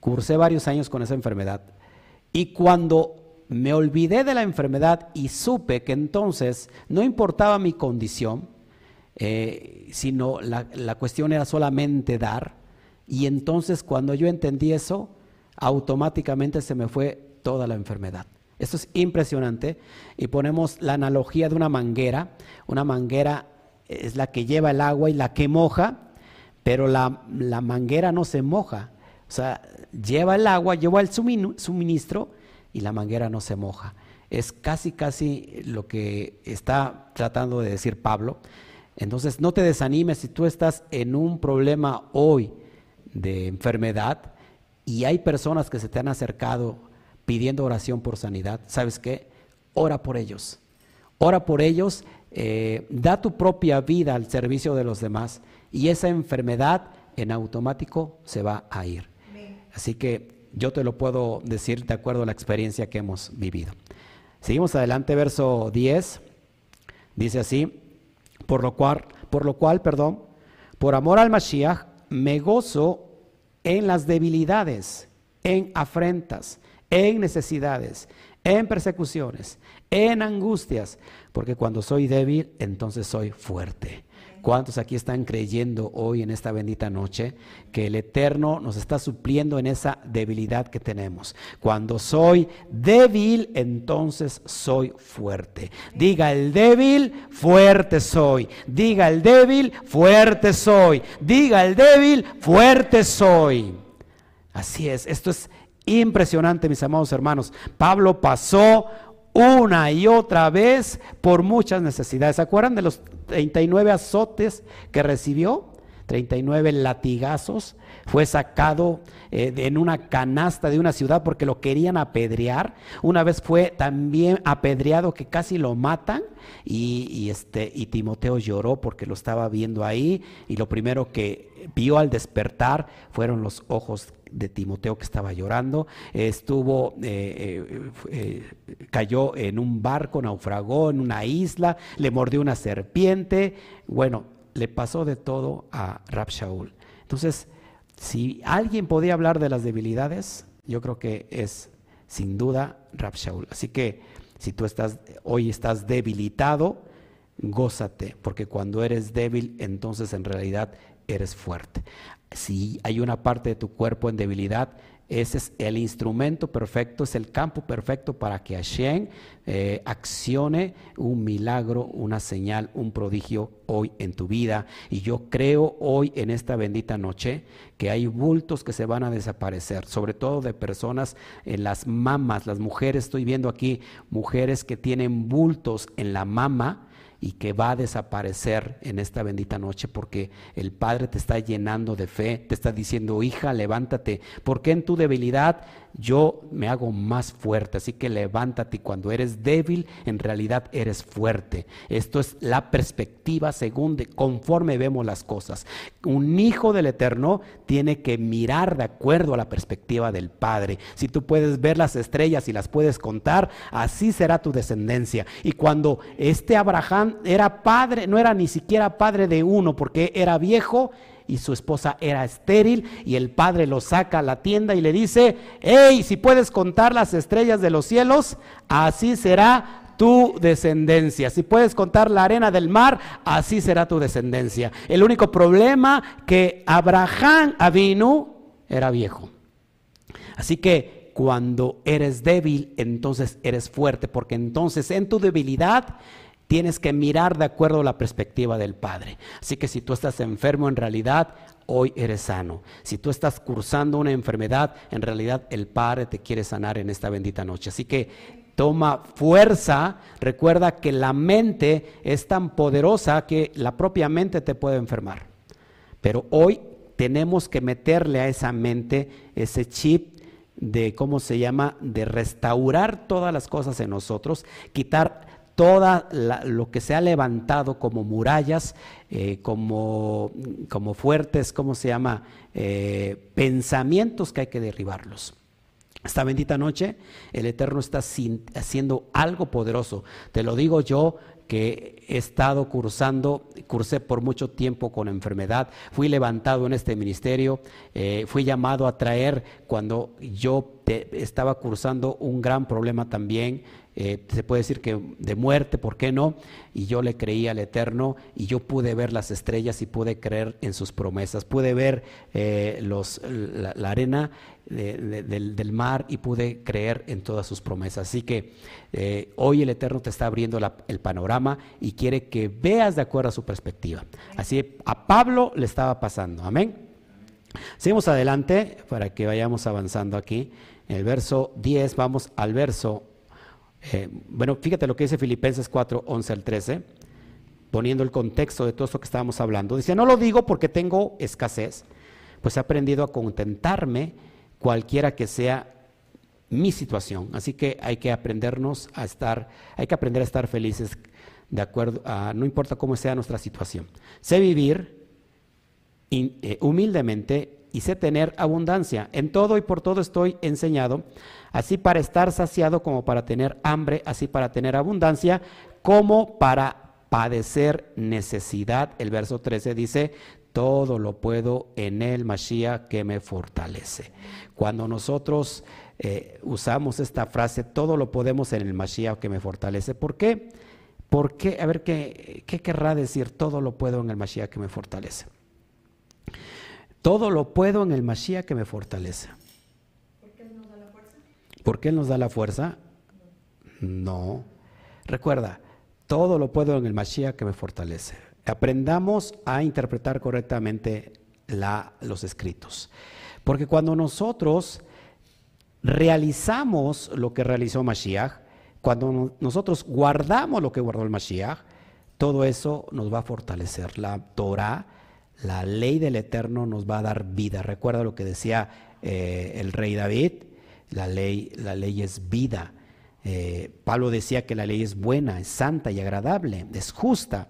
cursé varios años con esa enfermedad, y cuando me olvidé de la enfermedad y supe que entonces no importaba mi condición, eh, sino la, la cuestión era solamente dar, y entonces cuando yo entendí eso, automáticamente se me fue toda la enfermedad. Esto es impresionante. Y ponemos la analogía de una manguera. Una manguera es la que lleva el agua y la que moja, pero la, manguera no se moja. O sea, lleva el agua, lleva el suministro y la manguera no se moja. Es casi, casi lo que está tratando de decir Pablo. Entonces, no te desanimes si tú estás en un problema hoy de enfermedad y hay personas que se te han acercado pidiendo oración por sanidad. ¿Sabes qué? Ora por ellos. Ora por ellos eh, da tu propia vida al servicio de los demás y esa enfermedad en automático se va a ir. Así que yo te lo puedo decir de acuerdo a la experiencia que hemos vivido. Seguimos adelante, verso 10. Dice así, por lo cual, por lo cual, perdón, por amor al Mashiach, me gozo en las debilidades, en afrentas, en necesidades, en persecuciones, en angustias, porque cuando soy débil, entonces soy fuerte. ¿Cuántos aquí están creyendo hoy en esta bendita noche que el Eterno nos está supliendo en esa debilidad que tenemos? Cuando soy débil, entonces soy fuerte. Diga el débil, fuerte soy. Diga el débil, fuerte soy. Diga el débil, fuerte soy. Así es, esto es impresionante, mis amados hermanos. Pablo pasó una y otra vez por muchas necesidades. ¿Se acuerdan de los 39 azotes que recibió? 39 latigazos. Fue sacado eh, en una canasta de una ciudad porque lo querían apedrear. Una vez fue también apedreado que casi lo matan. Y, este, y Timoteo lloró porque lo estaba viendo ahí. Y lo primero que vio al despertar fueron los ojos de Timoteo que estaba llorando, estuvo, eh, eh, eh, cayó en un barco, naufragó en una isla, le mordió una serpiente, bueno, le pasó de todo a Rab Shaul. Entonces, si alguien podía hablar de las debilidades, yo creo que es sin duda Rab Shaul. Así que si tú estás hoy estás debilitado, gózate, porque cuando eres débil, entonces en realidad eres fuerte si hay una parte de tu cuerpo en debilidad, ese es el instrumento perfecto, es el campo perfecto para que Hashem eh, accione un milagro, una señal, un prodigio hoy en tu vida. Y yo creo hoy en esta bendita noche que hay bultos que se van a desaparecer, sobre todo de personas en las mamas, las mujeres, estoy viendo aquí mujeres que tienen bultos en la mama y que va a desaparecer en esta bendita noche porque el Padre te está llenando de fe, te está diciendo, hija, levántate, porque en tu debilidad yo me hago más fuerte, así que levántate cuando eres débil, en realidad eres fuerte. Esto es la perspectiva según de, conforme vemos las cosas. Un hijo del Eterno tiene que mirar de acuerdo a la perspectiva del Padre. Si tú puedes ver las estrellas y las puedes contar, así será tu descendencia. Y cuando este Abraham era padre, no era ni siquiera padre de uno, porque era viejo, y su esposa era estéril y el padre lo saca a la tienda y le dice, hey, si puedes contar las estrellas de los cielos, así será tu descendencia. Si puedes contar la arena del mar, así será tu descendencia. El único problema que Abraham Avinu era viejo. Así que cuando eres débil, entonces eres fuerte, porque entonces en tu debilidad Tienes que mirar de acuerdo a la perspectiva del Padre. Así que si tú estás enfermo, en realidad hoy eres sano. Si tú estás cursando una enfermedad, en realidad el Padre te quiere sanar en esta bendita noche. Así que toma fuerza. Recuerda que la mente es tan poderosa que la propia mente te puede enfermar. Pero hoy tenemos que meterle a esa mente ese chip de, ¿cómo se llama?, de restaurar todas las cosas en nosotros, quitar todo lo que se ha levantado como murallas, eh, como, como, fuertes, ¿cómo se llama? Eh, pensamientos que hay que derribarlos. Esta bendita noche el Eterno está haciendo algo poderoso. Te lo digo yo que he estado cursando, cursé por mucho tiempo con enfermedad, fui levantado en este ministerio, eh, fui llamado a traer cuando yo estaba cursando un gran problema también, eh, se puede decir que de muerte, ¿por qué no? Y yo le creí al Eterno y yo pude ver las estrellas y pude creer en sus promesas, pude ver eh, los, la, arena del, mar y pude creer en todas sus promesas. Así que eh, hoy el Eterno te está abriendo el panorama y quiere que veas de acuerdo a su perspectiva. Así a Pablo le estaba pasando, amén. Seguimos adelante para que vayamos avanzando aquí. El verso 10 vamos al verso eh, bueno, fíjate lo que dice Filipenses 4, 11 al 13, poniendo el contexto de todo esto que estábamos hablando. Dice, no lo digo porque tengo escasez, pues he aprendido a contentarme cualquiera que sea mi situación. Así que hay que aprendernos a estar, hay que aprender a estar felices de acuerdo a, no importa cómo sea nuestra situación. Sé vivir eh, humildemente y sé tener abundancia. En todo y por todo estoy enseñado, así para estar saciado como para tener hambre, así para tener abundancia, como para padecer necesidad. El verso 13 dice, todo lo puedo en el Mashiach que me fortalece. Cuando nosotros eh, usamos esta frase, todo lo podemos en el Mashiach que me fortalece, ¿por qué? ¿Por qué? A ver, ¿qué, qué querrá decir todo lo puedo en el Mashiach que me fortalece? Todo lo puedo en el Mashiach que me fortalece. ¿Por qué Él nos da la fuerza? ¿Por qué Él nos da la fuerza? No. Recuerda, todo lo puedo en el Mashiach que me fortalece. Aprendamos a interpretar correctamente los escritos. Porque cuando nosotros realizamos lo que realizó Mashiach, cuando nosotros guardamos lo que guardó el Mashiach, todo eso nos va a fortalecer. La Torah la ley del Eterno nos va a dar vida. Recuerda lo que decía eh, el rey David, la ley, la ley es vida. Eh, Pablo decía que la ley es buena, es santa y agradable, es justa.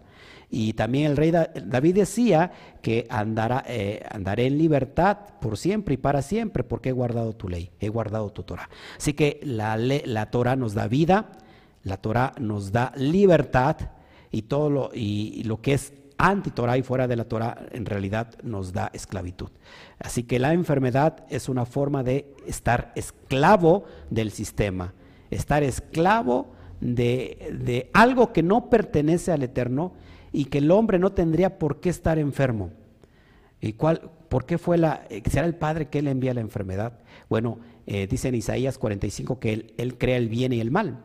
Y también el rey David decía que andará, eh, andaré en libertad por siempre y para siempre porque he guardado tu ley, he guardado tu Torah. Así que la, Torah nos da vida, la Torah nos da libertad y todo lo, y lo que es anti-Torah y fuera de la Torah en realidad nos da esclavitud. Así que la enfermedad es una forma de estar esclavo del sistema, estar esclavo de, algo que no pertenece al Eterno y que el hombre no tendría por qué estar enfermo. ¿Y cuál, por qué fue la, será el Padre que le envía la enfermedad? Bueno, eh, dice en Isaías 45 que él, crea el bien y el mal.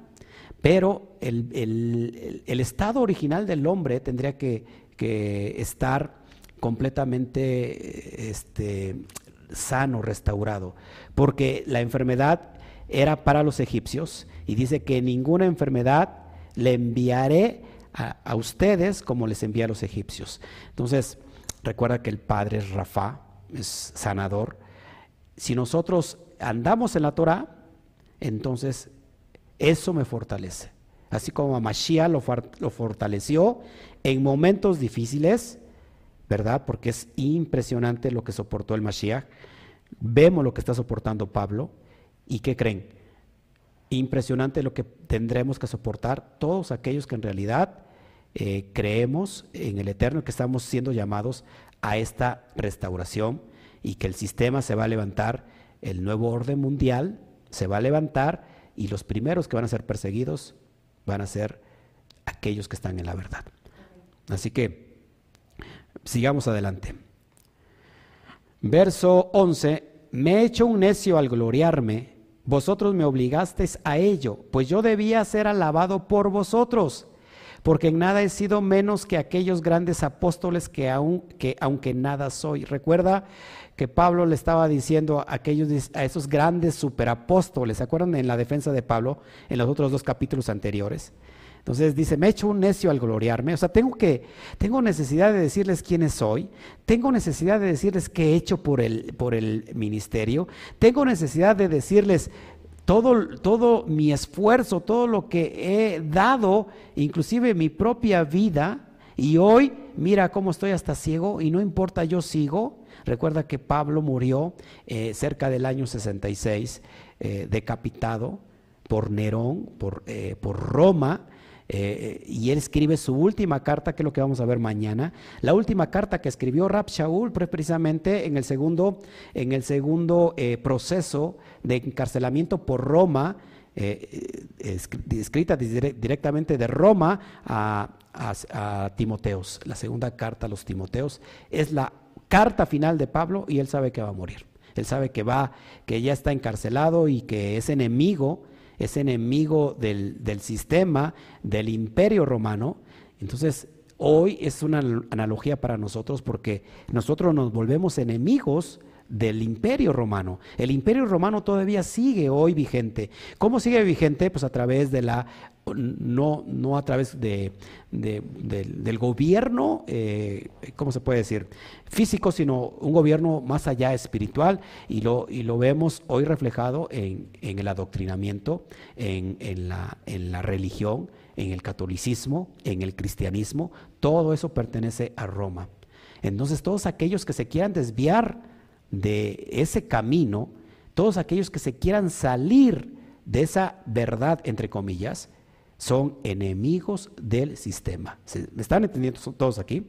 Pero el, el, estado original del hombre tendría que, que estar completamente este, sano, restaurado, porque la enfermedad era para los egipcios y dice que ninguna enfermedad le enviaré a, ustedes como les envía a los egipcios. Entonces, recuerda que el Padre es Rafa, es sanador. Si nosotros andamos en la Torah, entonces eso me fortalece. Así como a Mashiach lo, lo fortaleció en momentos difíciles, ¿verdad? Porque es impresionante lo que soportó el Mashiach. Vemos lo que está soportando Pablo. ¿Y qué creen? Impresionante lo que tendremos que soportar todos aquellos que en realidad eh, creemos en el Eterno, que estamos siendo llamados a esta restauración y que el sistema se va a levantar, el nuevo orden mundial se va a levantar y los primeros que van a ser perseguidos van a ser aquellos que están en la verdad. Así que sigamos adelante. Verso 11, me he hecho un necio al gloriarme, vosotros me obligasteis a ello, pues yo debía ser alabado por vosotros, porque en nada he sido menos que aquellos grandes apóstoles que, aun, que aunque nada soy. Recuerda que Pablo le estaba diciendo a, aquellos, a esos grandes superapóstoles, ¿se acuerdan en la defensa de Pablo en los otros dos capítulos anteriores? Entonces dice, me he hecho un necio al gloriarme. O sea, tengo que, tengo necesidad de decirles quiénes soy, tengo necesidad de decirles qué he hecho por el, por el ministerio, tengo necesidad de decirles todo, todo mi esfuerzo, todo lo que he dado, inclusive mi propia vida, y hoy mira cómo estoy hasta ciego y no importa, yo sigo. Recuerda que Pablo murió eh, cerca del año 66, eh, decapitado por Nerón, por, eh, por Roma, Eh, y él escribe su última carta, que es lo que vamos a ver mañana. La última carta que escribió Rab Shaul, precisamente en el segundo, en el segundo eh, proceso de encarcelamiento por Roma, eh, escrita directamente de Roma a, a, Timoteos. La segunda carta a los Timoteos es la carta final de Pablo y él sabe que va a morir. Él sabe que va, que ya está encarcelado y que es enemigo es enemigo del, sistema, del imperio romano. Entonces, hoy es una analogía para nosotros porque nosotros nos volvemos enemigos del imperio romano. El imperio romano todavía sigue hoy vigente. ¿Cómo sigue vigente? Pues a través de la no, no a través de, del gobierno, eh, ¿cómo se puede decir? Físico, sino un gobierno más allá espiritual y lo, y lo vemos hoy reflejado en, el adoctrinamiento, en, la, en la religión, en el catolicismo, en el cristianismo. Todo eso pertenece a Roma. Entonces todos aquellos que se quieran desviar de ese camino, todos aquellos que se quieran salir de esa verdad, entre comillas, son enemigos del sistema. ¿Me están entendiendo todos aquí?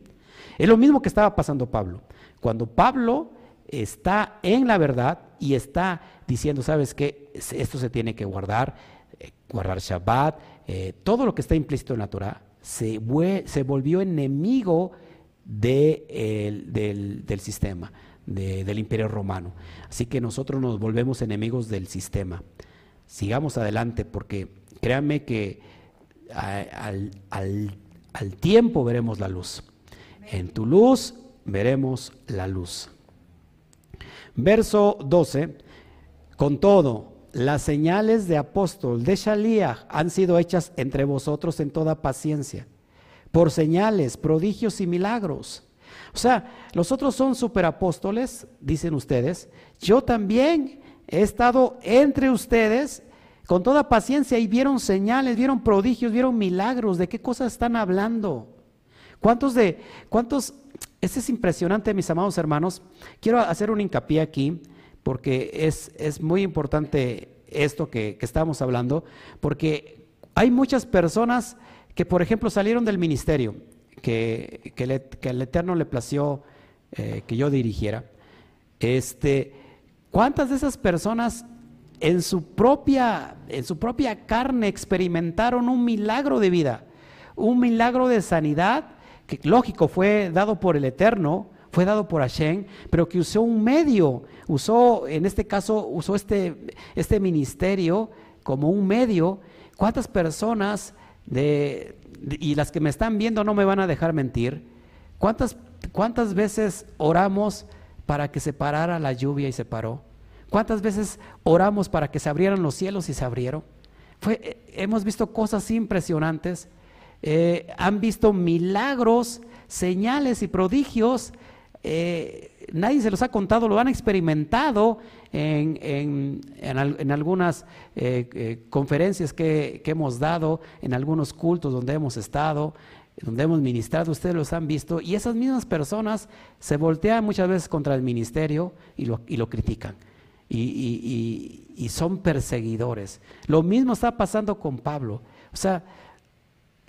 Es lo mismo que estaba pasando Pablo. Cuando Pablo está en la verdad y está diciendo, ¿sabes qué? Esto se tiene que guardar, eh, guardar Shabbat, eh, todo lo que está implícito en la Torah, se, se volvió enemigo del, del, sistema, del imperio romano. Así que nosotros nos volvemos enemigos del sistema. Sigamos adelante porque créanme que al, al, tiempo veremos la luz. En tu luz veremos la luz. Verso 12. Con todo, las señales de apóstol de Shalía han sido hechas entre vosotros en toda paciencia, por señales, prodigios y milagros. O sea, los otros son superapóstoles, dicen ustedes. Yo también he estado entre ustedes con toda paciencia y vieron señales, vieron prodigios, vieron milagros. ¿De qué cosas están hablando? ¿Cuántos de, cuántos, este es impresionante, mis amados hermanos. Quiero hacer un hincapié aquí porque es, es muy importante esto que, estamos hablando, porque hay muchas personas que, por ejemplo, salieron del ministerio, que, que, el Eterno le plació eh, que yo dirigiera. Este, ¿Cuántas de esas personas en su propia, en su propia carne experimentaron un milagro de vida, un milagro de sanidad, que lógico fue dado por el Eterno, fue dado por Hashem, pero que usó un medio, usó, en este caso, usó este, este ministerio como un medio. ¿Cuántas personas de, y las que me están viendo no me van a dejar mentir? ¿Cuántas, cuántas veces oramos para que se parara la lluvia y se paró? ¿Cuántas veces oramos para que se abrieran los cielos y se abrieron? Eh, hemos visto cosas impresionantes, eh, han visto milagros, señales y prodigios. Eh, nadie se los ha contado, lo han experimentado en, en, algunas conferencias que, que, hemos dado, en algunos cultos donde hemos estado, donde hemos ministrado, ustedes los han visto, y esas mismas personas se voltean muchas veces contra el ministerio y lo, y lo critican y, son perseguidores. Lo mismo está pasando con Pablo. O sea,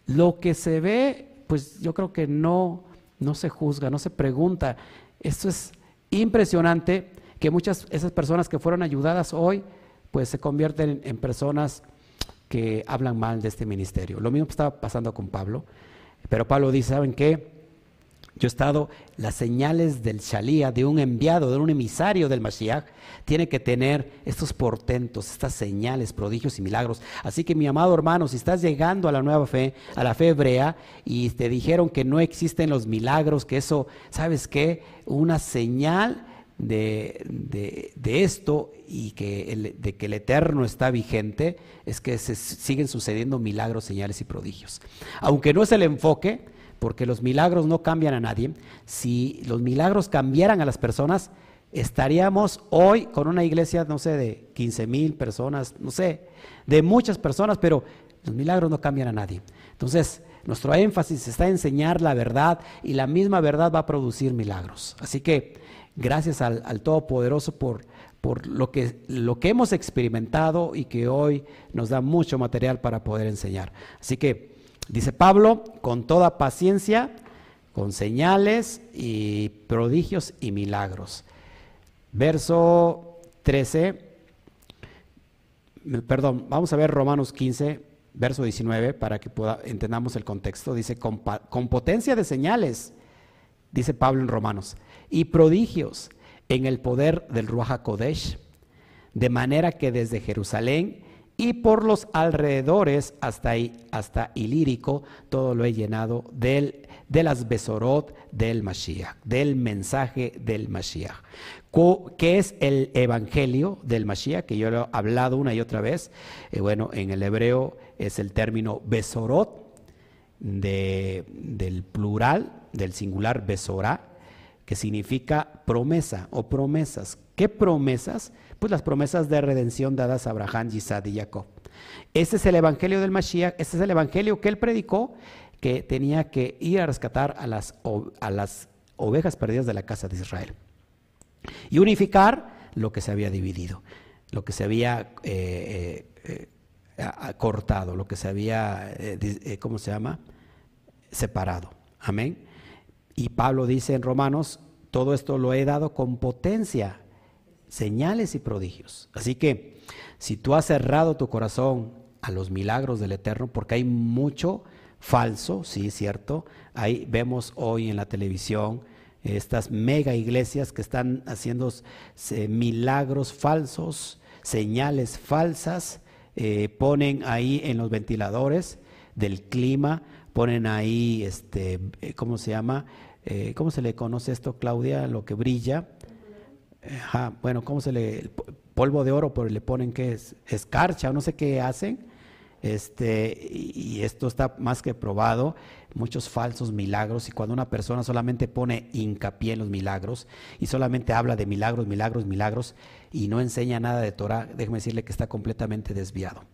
lo que se ve, pues yo creo que no, no se juzga, no se pregunta. Esto es impresionante que muchas esas personas que fueron ayudadas hoy, pues se convierten en personas que hablan mal de este ministerio. Lo mismo estaba pasando con Pablo, pero Pablo dice, ¿saben qué? Yo he estado, las señales del Shalía, de un enviado, de un emisario del Mashiach, tiene que tener estos portentos, estas señales, prodigios y milagros. Así que mi amado hermano, si estás llegando a la nueva fe, a la fe hebrea, y te dijeron que no existen los milagros, que eso, ¿sabes qué? Una señal de, de, esto y que de que el Eterno está vigente, es que se siguen sucediendo milagros, señales y prodigios. Aunque no es el enfoque, porque los milagros no cambian a nadie. Si los milagros cambiaran a las personas, estaríamos hoy con una iglesia, no sé, de 15 mil personas, no sé, de muchas personas, pero los milagros no cambian a nadie. Entonces, nuestro énfasis está en enseñar la verdad y la misma verdad va a producir milagros. Así que gracias al, Todopoderoso por, por lo, que, lo que hemos experimentado y que hoy nos da mucho material para poder enseñar. Así que Dice Pablo, con toda paciencia, con señales y prodigios y milagros. Verso 13, perdón, vamos a ver Romanos 15, verso 19, para que pueda, entendamos el contexto. Dice, con, con potencia de señales, dice Pablo en Romanos, y prodigios en el poder del Ruach Kodesh, de manera que desde Jerusalén y por los alrededores hasta, hasta Ilírico, todo lo he llenado del, de las Besorot del Mashiach, del mensaje del Mashiach. ¿Qué es el evangelio del Mashiach? Que yo lo he hablado una y otra vez. Eh, bueno, en el hebreo es el término Besorot, del plural, del singular Besorá, que significa promesa o promesas. ¿Qué promesas? Pues las promesas de redención dadas a Abraham, Isaac y Jacob. Este es el evangelio del Mashiach, este es el evangelio que él predicó, que tenía que ir a rescatar a las, a las ovejas perdidas de la casa de Israel. Y unificar lo que se había dividido, lo que se había eh, eh, eh, cortado, lo que se había, ¿cómo se llama? Separado. Amén. Y Pablo dice en Romanos, todo esto lo he dado con potencia señales y prodigios. Así que si tú has cerrado tu corazón a los milagros del Eterno, porque hay mucho falso, sí, cierto, ahí vemos hoy en la televisión estas mega iglesias que están haciendo eh, milagros falsos, señales falsas, eh, ponen ahí en los ventiladores del clima, ponen ahí, este, eh, ¿cómo se llama? ¿Cómo se le conoce esto, Claudia? Lo que brilla bueno, ¿cómo se le polvo de oro, pero le ponen que es escarcha no sé qué hacen. Este, y esto está más que probado, muchos falsos milagros, y cuando una persona solamente pone hincapié en los milagros y solamente habla de milagros, milagros, milagros, y no enseña nada de Torah, déjeme decirle que está completamente desviado.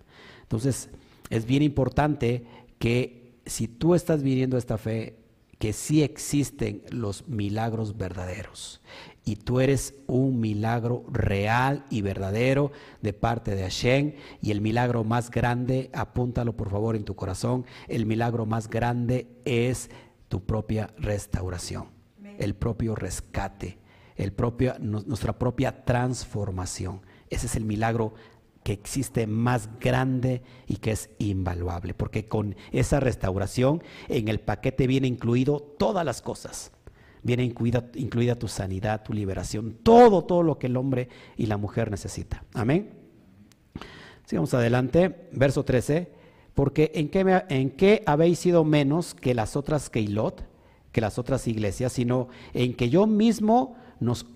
Entonces, es bien importante que si tú estás viviendo esta fe, que sí existen los milagros verdaderos. Y tú eres un milagro real y verdadero de parte de Hashem. Y el milagro más grande, apúntalo por favor en tu corazón, el milagro más grande es tu propia restauración, el propio rescate, el propio, nuestra propia transformación. Ese es el milagro que existe más grande y que es invaluable, porque con esa restauración en el paquete viene incluido todas las cosas viene incluida, incluida tu sanidad, tu liberación, todo, todo lo que el hombre y la mujer necesita. Amén. Sigamos adelante, verso 13. Porque en qué, en qué habéis sido menos que las otras Keilot, que las otras iglesias, sino en que yo mismo nos,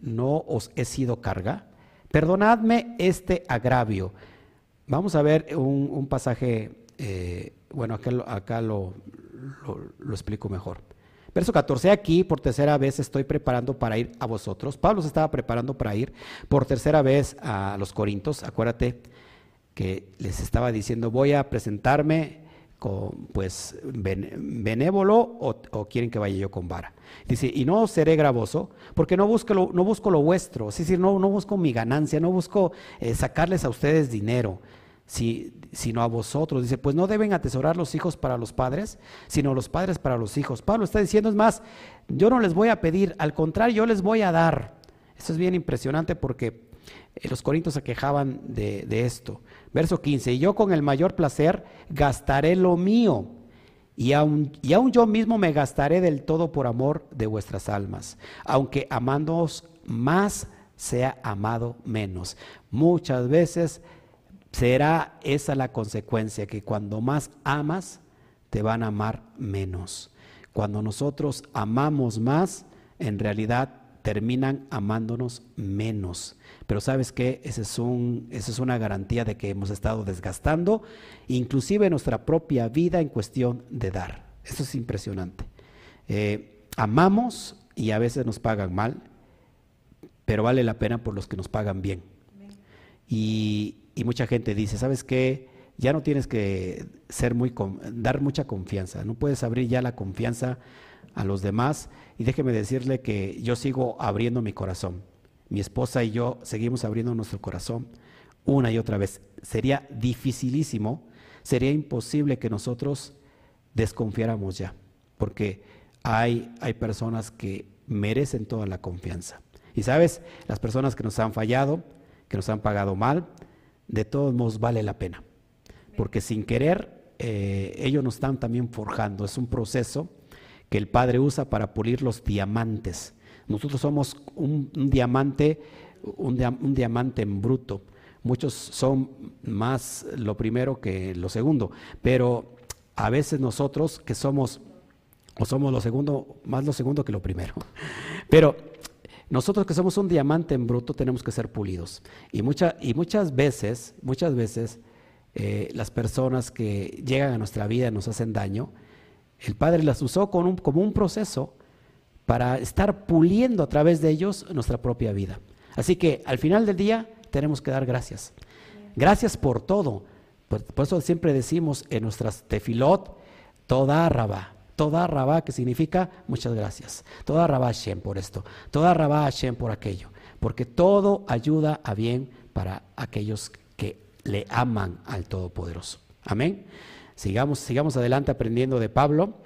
no os he sido carga. Perdonadme este agravio. Vamos a ver un, pasaje, eh, bueno, acá, lo, lo explico mejor. Verso 14, aquí por tercera vez estoy preparando para ir a vosotros. Pablo se estaba preparando para ir por tercera vez a los Corintios. Acuérdate que les estaba diciendo, voy a presentarme pues, benévolo o, quieren que vaya yo con vara. Dice, y no seré gravoso, porque no busco lo, no busco lo vuestro, es decir, no, no busco mi ganancia, no busco eh, sacarles a ustedes dinero sino a vosotros. Dice, pues no deben atesorar los hijos para los padres, sino los padres para los hijos. Pablo está diciendo, es más, yo no les voy a pedir, al contrario, yo les voy a dar. Esto es bien impresionante porque los corintios se quejaban de, esto. Verso 15, y yo con el mayor placer gastaré lo mío. Y aun, y aun yo mismo me gastaré del todo por amor de vuestras almas, aunque amándoos más sea amado menos. Muchas veces será esa la consecuencia, que cuando más amas, te van a amar menos. Cuando nosotros amamos más, en realidad terminan amándonos menos. Pero sabes que esa es una garantía de que hemos estado desgastando, inclusive nuestra propia vida en cuestión de dar. Eso es impresionante. Eh, amamos y a veces nos pagan mal, pero vale la pena por los que nos pagan bien. Y, y mucha gente dice, ¿sabes qué? Ya no tienes que ser muy dar mucha confianza, no puedes abrir ya la confianza a los demás. Y déjeme decirle que yo sigo abriendo mi corazón. Mi esposa y yo seguimos abriendo nuestro corazón una y otra vez. Sería dificilísimo, sería imposible que nosotros desconfiáramos ya, porque hay, hay personas que merecen toda la confianza. Y sabes, las personas que nos han fallado, que nos han pagado mal, de todos modos vale la pena, porque sin querer eh, ellos nos están también forjando, es un proceso que el Padre usa para pulir los diamantes. Nosotros somos un, diamante, un, diamante en bruto. Muchos son más lo primero que lo segundo, pero a veces nosotros que somos, o somos lo segundo, más lo segundo que lo primero. Pero nosotros que somos un diamante en bruto tenemos que ser pulidos. Y, y muchas veces, muchas veces, eh, las personas que llegan a nuestra vida nos hacen daño, el Padre las usó como un proceso para estar puliendo a través de ellos nuestra propia vida. Así que al final del día tenemos que dar gracias. Gracias por todo. Por, eso siempre decimos en nuestras tefilot, toda rabá, toda rabá, que significa muchas gracias. Toda rabá Hashem por esto, toda rabá Hashem por aquello, porque todo ayuda a bien para aquellos que le aman al Todopoderoso. Amén. Sigamos, sigamos adelante aprendiendo de Pablo.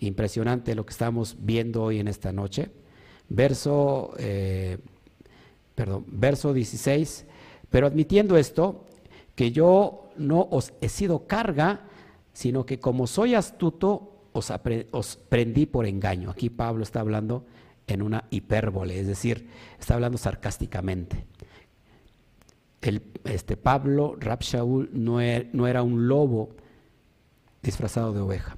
Impresionante lo que estamos viendo hoy en esta noche. Verso, eh, perdón, verso 16. Pero admitiendo esto, que yo no os he sido carga, sino que como soy astuto, os, prendí por engaño. Aquí Pablo está hablando en una hipérbole, es decir, está hablando sarcásticamente. Este Pablo, Rab Shaul, no er, no era un lobo disfrazado de oveja.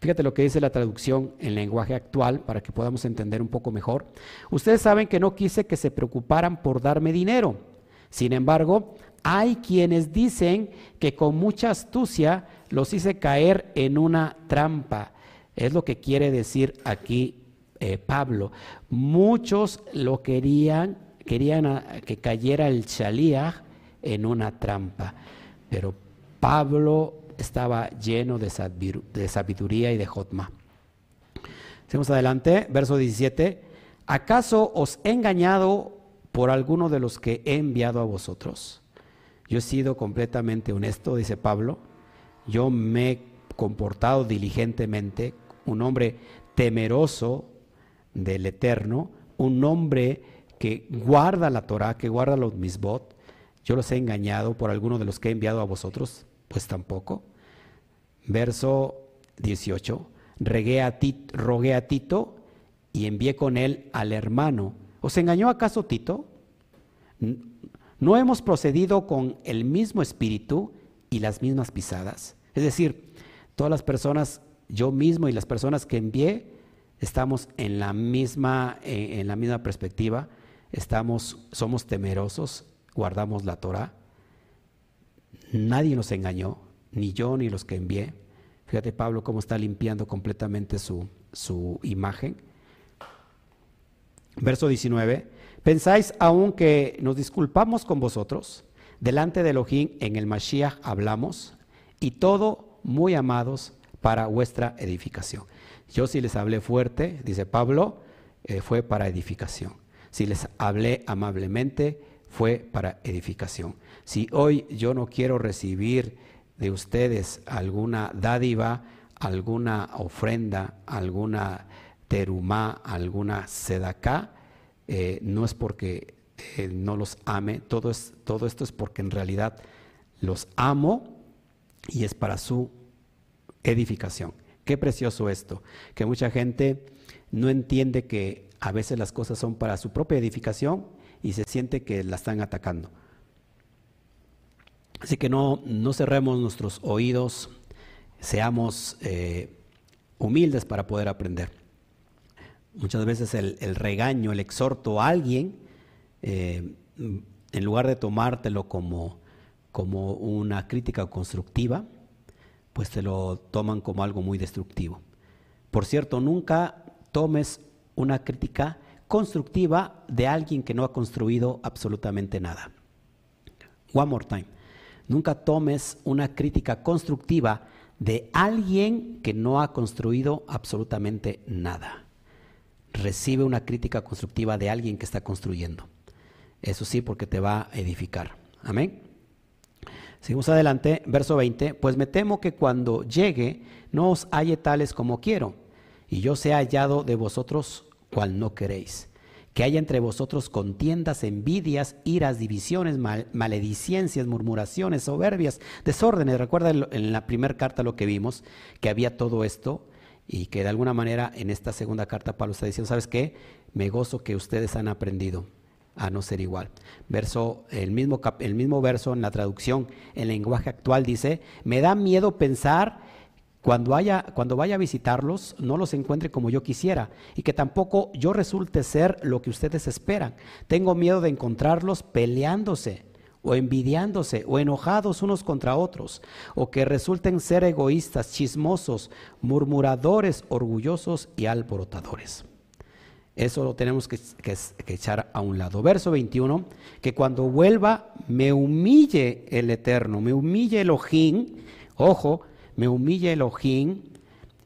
Fíjate lo que dice la traducción en lenguaje actual para que podamos entender un poco mejor. Ustedes saben que no quise que se preocuparan por darme dinero. Sin embargo, hay quienes dicen que con mucha astucia los hice caer en una trampa. Es lo que quiere decir aquí eh, Pablo. Muchos lo querían, querían que cayera el Shaliach en una trampa. Pero Pablo estaba lleno de, sabiduría y de jotma. Seguimos adelante, verso 17. ¿Acaso os he engañado por alguno de los que he enviado a vosotros? Yo he sido completamente honesto, dice Pablo. Yo me he comportado diligentemente, un hombre temeroso del Eterno, un hombre que guarda la Torah, que guarda los misbot. Yo los he engañado por alguno de los que he enviado a vosotros, pues tampoco. Verso 18. Regué a rogué a Tito y envié con él al hermano. ¿Os engañó acaso Tito? ¿No hemos procedido con el mismo espíritu y las mismas pisadas? Es decir, todas las personas, yo mismo y las personas que envié, estamos en la misma, eh, en la misma perspectiva, estamos, somos temerosos, guardamos la Torah. Nadie nos engañó, ni yo ni los que envié. Fíjate Pablo cómo está limpiando completamente su, su imagen. Verso 19. ¿Pensáis aún que nos disculpamos con vosotros? Delante de Elohim en el Mashiach hablamos y todo muy amados para vuestra edificación. Yo si les hablé fuerte, dice Pablo, eh, fue para edificación. Si les hablé amablemente, fue para edificación. Si hoy yo no quiero recibir de ustedes alguna dádiva, alguna ofrenda, alguna terumá, alguna sedacá, eh, no es porque eh, no los ame, todo, es, todo esto es porque en realidad los amo y es para su edificación. Qué precioso esto, que mucha gente no entiende que a veces las cosas son para su propia edificación y se siente que la están atacando. Así que no, no cerremos nuestros oídos, seamos eh, humildes para poder aprender. Muchas veces el, regaño, el exhorto a alguien, eh, en lugar de tomártelo como, como una crítica constructiva, pues te lo toman como algo muy destructivo. Por cierto, nunca tomes una crítica constructiva de alguien que no ha construido absolutamente nada. One more time. Nunca tomes una crítica constructiva de alguien que no ha construido absolutamente nada recibe una crítica constructiva de alguien que está construyendo. Eso sí, porque te va a edificar. Amén. Seguimos adelante, verso 20, pues me temo que cuando llegue no os halle tales como quiero, y yo sea hallado de vosotros cual no queréis. Que haya entre vosotros contiendas, envidias, iras, divisiones, maledicencias, murmuraciones, soberbias, desórdenes. Recuerda en la primera carta lo que vimos, que había todo esto y que de alguna manera en esta segunda carta Pablo está diciendo, ¿sabes qué? Me gozo que ustedes han aprendido a no ser igual. Verso, el mismo, el mismo verso en la traducción, en lenguaje actual dice, me da miedo pensar cuando, haya, cuando vaya a visitarlos, no los encuentre como yo quisiera y que tampoco yo resulte ser lo que ustedes esperan. Tengo miedo de encontrarlos peleándose o envidiándose o enojados unos contra otros, o que resulten ser egoístas, chismosos, murmuradores, orgullosos y alborotadores. Eso lo tenemos que, echar a un lado. Verso 21, que cuando vuelva me humille el Eterno, me humille Elohim, ojo, me humille Elohim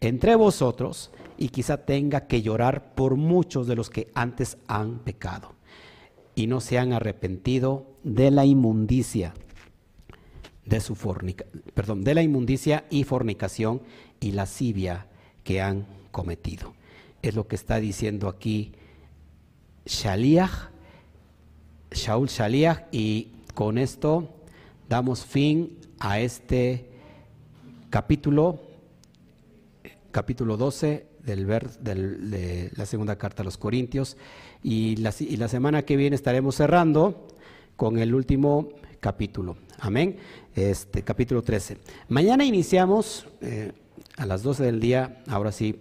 entre vosotros y quizá tenga que llorar por muchos de los que antes han pecado y no se han arrepentido de la inmundicia de su fornica, perdón, de la inmundicia y fornicación y lascivia que han cometido. Es lo que está diciendo aquí Shaliach, Shaul Shaliach, y con esto damos fin a este capítulo, capítulo 12 del, de la segunda carta a los Corintios, y la, y la semana que viene estaremos cerrando con el último capítulo. Amén. Este capítulo 13. Mañana iniciamos eh, a las 12 del día, ahora sí,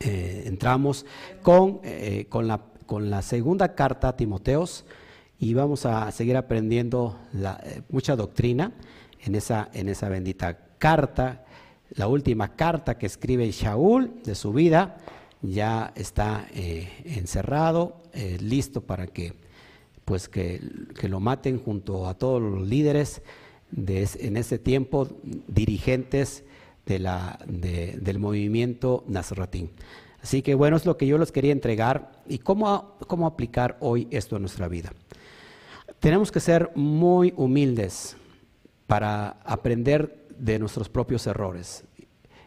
eh, entramos con, eh, con, la, con, la, segunda carta a Timoteos y vamos a seguir aprendiendo la, mucha doctrina en esa, en esa bendita carta. La última carta que escribe Shaul de su vida ya está encerrado, listo para que, pues que, que, lo maten junto a todos los líderes de, en ese tiempo, dirigentes del movimiento Nazratín. Así que bueno, es lo que yo les quería entregar y cómo, cómo aplicar hoy esto a nuestra vida. Tenemos que ser muy humildes para aprender de nuestros propios errores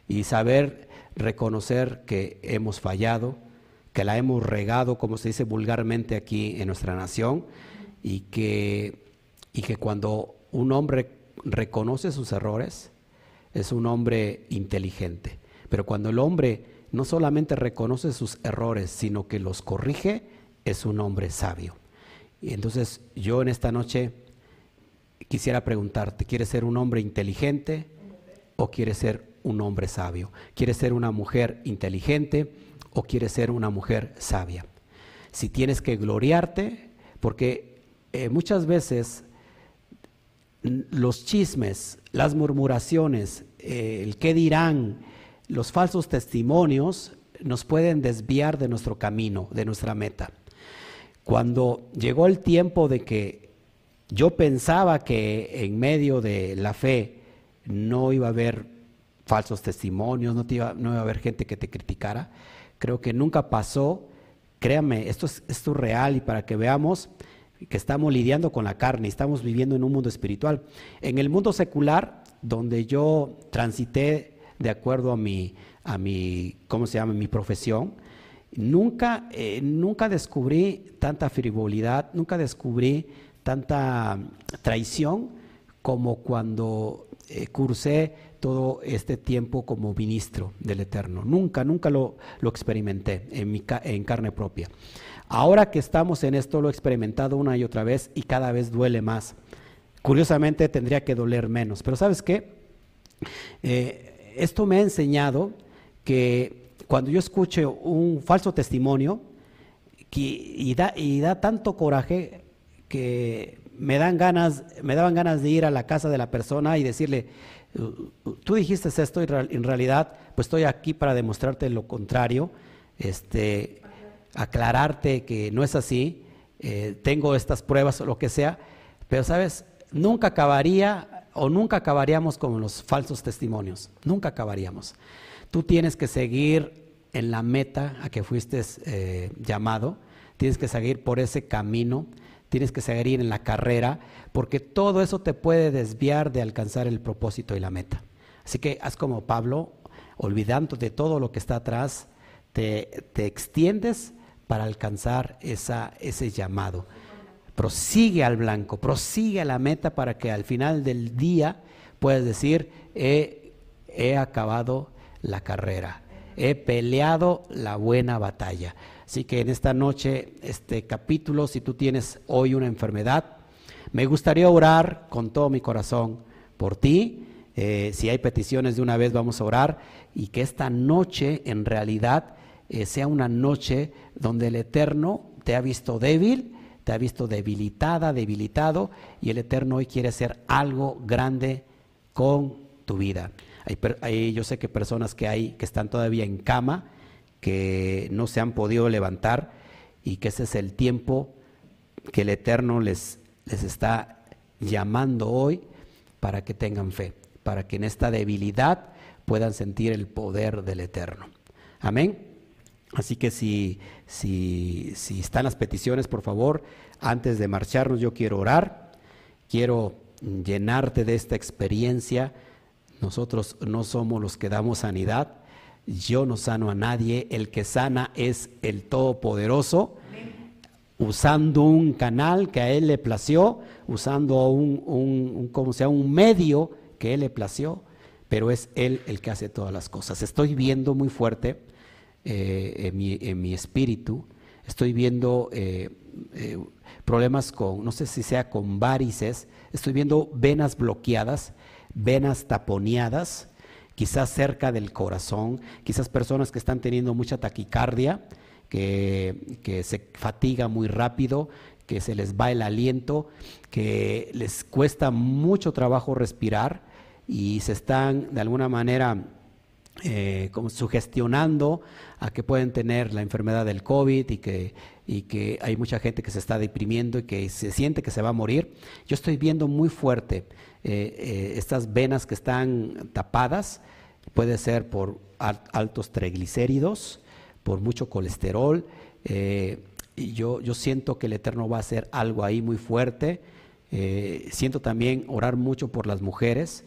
y saber reconocer que hemos fallado, que la hemos regado, como se dice vulgarmente aquí en nuestra nación, y que, y que cuando un hombre reconoce sus errores, es un hombre inteligente. Pero cuando el hombre no solamente reconoce sus errores, sino que los corrige, es un hombre sabio. Y entonces yo en esta noche quisiera preguntarte, ¿quieres ser un hombre inteligente o quieres ser un hombre sabio? ¿Quieres ser una mujer inteligente o quieres ser una mujer sabia? Si tienes que gloriarte, porque eh, muchas veces los chismes, las murmuraciones, eh, el qué dirán, los falsos testimonios nos pueden desviar de nuestro camino, de nuestra meta. Cuando llegó el tiempo de que yo pensaba que en medio de la fe no iba a haber falsos testimonios, no, iba, no iba a haber gente que te criticara, creo que nunca pasó. Créame, esto es, esto es real y para que veamos, que estamos lidiando con la carne, estamos viviendo en un mundo espiritual. En el mundo secular, donde yo transité de acuerdo a mi, a mi ¿cómo se llama?, mi profesión, nunca, eh, nunca descubrí tanta frivolidad, nunca descubrí tanta traición como cuando eh, cursé todo este tiempo como ministro del Eterno. Nunca, nunca lo, lo experimenté en, mi, en carne propia. Ahora que estamos en esto lo he experimentado una y otra vez y cada vez duele más. Curiosamente tendría que doler menos, pero ¿sabes qué? Eh, esto me ha enseñado que cuando yo escucho un falso testimonio y, da, y da tanto coraje que me dan ganas, me daban ganas de ir a la casa de la persona y decirle, tú dijiste esto y en realidad pues estoy aquí para demostrarte lo contrario. Este, aclararte que no es así, eh, tengo estas pruebas o lo que sea, pero sabes, nunca acabaría o nunca acabaríamos con los falsos testimonios, nunca acabaríamos. Tú tienes que seguir en la meta a que fuiste eh, llamado, tienes que seguir por ese camino, tienes que seguir en la carrera, porque todo eso te puede desviar de alcanzar el propósito y la meta. Así que haz como Pablo, olvidando de todo lo que está atrás, te, te extiendes para alcanzar esa, ese llamado. Prosigue al blanco, prosigue a la meta para que al final del día puedas decir, he, he acabado la carrera, he peleado la buena batalla. Así que en esta noche, este capítulo, si tú tienes hoy una enfermedad, me gustaría orar con todo mi corazón por ti. Eh, si hay peticiones de una vez, vamos a orar y que esta noche en realidad eh, sea una noche donde el Eterno te ha visto débil, te ha visto debilitada, debilitado, y el Eterno hoy quiere hacer algo grande con tu vida. Hay, yo sé que personas que hay que están todavía en cama, que no se han podido levantar, y que ese es el tiempo que el Eterno les, les está llamando hoy para que tengan fe, para que en esta debilidad puedan sentir el poder del Eterno. Amén. Así que si, si, si están las peticiones, por favor, antes de marcharnos yo quiero orar, quiero llenarte de esta experiencia. Nosotros no somos los que damos sanidad, yo no sano a nadie, el que sana es el Todopoderoso, usando un canal que a él le plació, usando un, como sea, un medio que él le plació, pero es él el que hace todas las cosas. Estoy viendo muy fuerte eh, en, mi, en, mi, espíritu. Estoy viendo eh, eh, problemas con, no sé si sea con varices, estoy viendo venas bloqueadas, venas taponeadas, quizás cerca del corazón, quizás personas que están teniendo mucha taquicardia, que, se fatiga muy rápido, que se les va el aliento, que les cuesta mucho trabajo respirar y se están de alguna manera eh, sugestionando a que pueden tener la enfermedad del COVID y que hay mucha gente que se está deprimiendo y que se siente que se va a morir. Yo estoy viendo muy fuerte eh, eh, estas venas que están tapadas, puede ser por altos triglicéridos, por mucho colesterol. y yo, yo siento que el Eterno va a hacer algo ahí muy fuerte. siento también orar mucho por las mujeres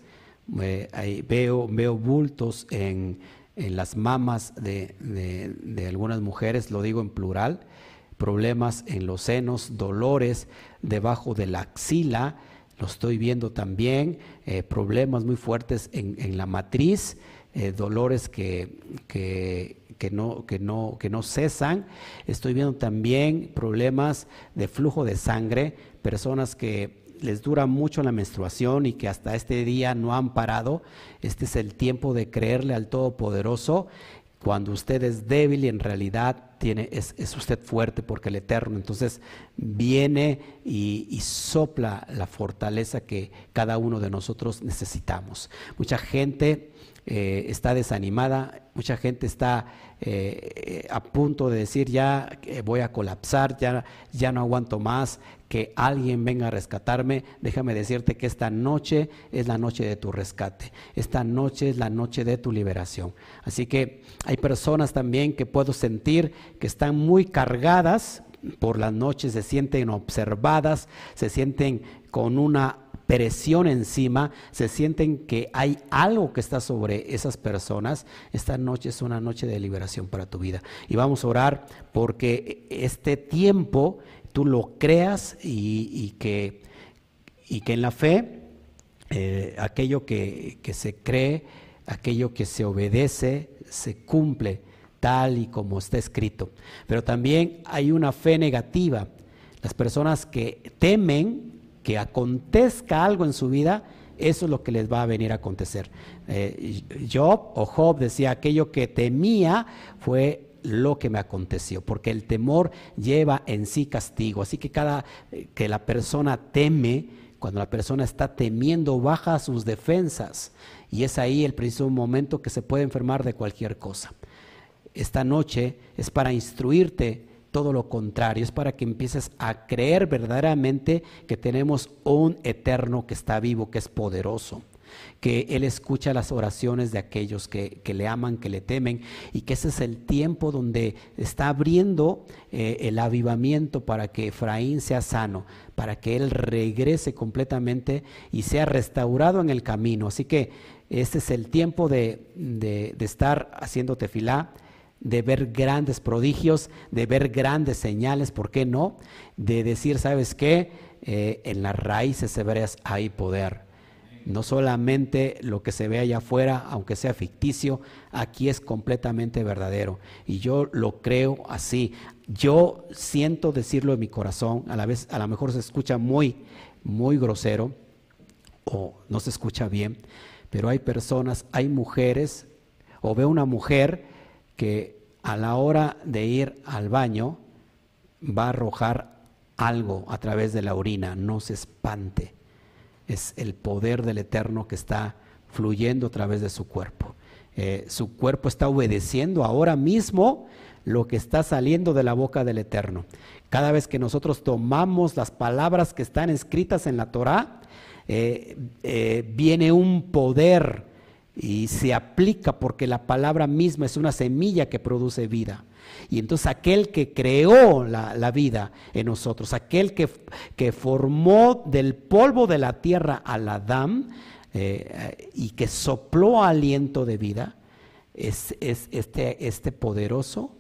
veo, veo bultos en, las mamas de, algunas mujeres, lo digo en plural, problemas en los senos, dolores debajo de la axila, lo estoy viendo también, eh, problemas muy fuertes en, la matriz, eh, dolores que, que, no, que, no, que no cesan. Estoy viendo también problemas de flujo de sangre, personas que les dura mucho la menstruación y que hasta este día no han parado, este es el tiempo de creerle al Todopoderoso. Cuando usted es débil y en realidad tiene, es, usted fuerte porque el Eterno entonces viene y, sopla la fortaleza que cada uno de nosotros necesitamos. Mucha gente eh, está desanimada, mucha gente está eh, a punto de decir ya voy a colapsar, ya, ya no aguanto más, que alguien venga a rescatarme, déjame decirte que esta noche es la noche de tu rescate, esta noche es la noche de tu liberación. Así que hay personas también que puedo sentir que están muy cargadas por las noches, se sienten observadas, se sienten con una presión encima, se sienten que hay algo que está sobre esas personas, esta noche es una noche de liberación para tu vida. Y vamos a orar porque este tiempo tú lo creas y, que, y que en la fe eh, aquello que, que se cree, aquello que se obedece, se cumple tal y como está escrito. Pero también hay una fe negativa. Las personas que temen que acontezca algo en su vida, eso es lo que les va a venir a acontecer. Eh, Job o Job decía, aquello que temía fue lo que me aconteció, porque el temor lleva en sí castigo. Así que cada eh, que la persona teme, cuando la persona está temiendo, baja sus defensas. Y es ahí el preciso momento que se puede enfermar de cualquier cosa. Esta noche es para instruirte todo lo contrario, es para que empieces a creer verdaderamente que tenemos un eterno que está vivo, que es poderoso. que Él escucha las oraciones de aquellos que, le aman, que le temen, y que ese es el tiempo donde está abriendo eh, el avivamiento para que Efraín sea sano, para que Él regrese completamente y sea restaurado en el camino. Así que este es el tiempo de, de, de estar haciendo tefilá de ver grandes prodigios, de ver grandes señales, ¿por qué no? De decir, ¿sabes qué? Eh, en las raíces hebreas hay poder. No solamente lo que se ve allá afuera, aunque sea ficticio, aquí es completamente verdadero. Y yo lo creo así. Yo siento decirlo en mi corazón, a la vez, a lo mejor se escucha muy, muy grosero o no se escucha bien, pero hay personas, hay mujeres, o veo una mujer que a la hora de ir al baño va a arrojar algo a través de la orina, no se espante. Es el poder del Eterno que está fluyendo a través de su cuerpo. Eh, su cuerpo está obedeciendo ahora mismo lo que está saliendo de la boca del Eterno. Cada vez que nosotros tomamos las palabras que están escritas en la Torah, eh, eh, viene un poder y se aplica porque la palabra misma es una semilla que produce vida. Y entonces aquel que creó la, vida en nosotros, aquel que, que, formó del polvo de la tierra al Adán eh, y que sopló aliento de vida, es, es este, este poderoso,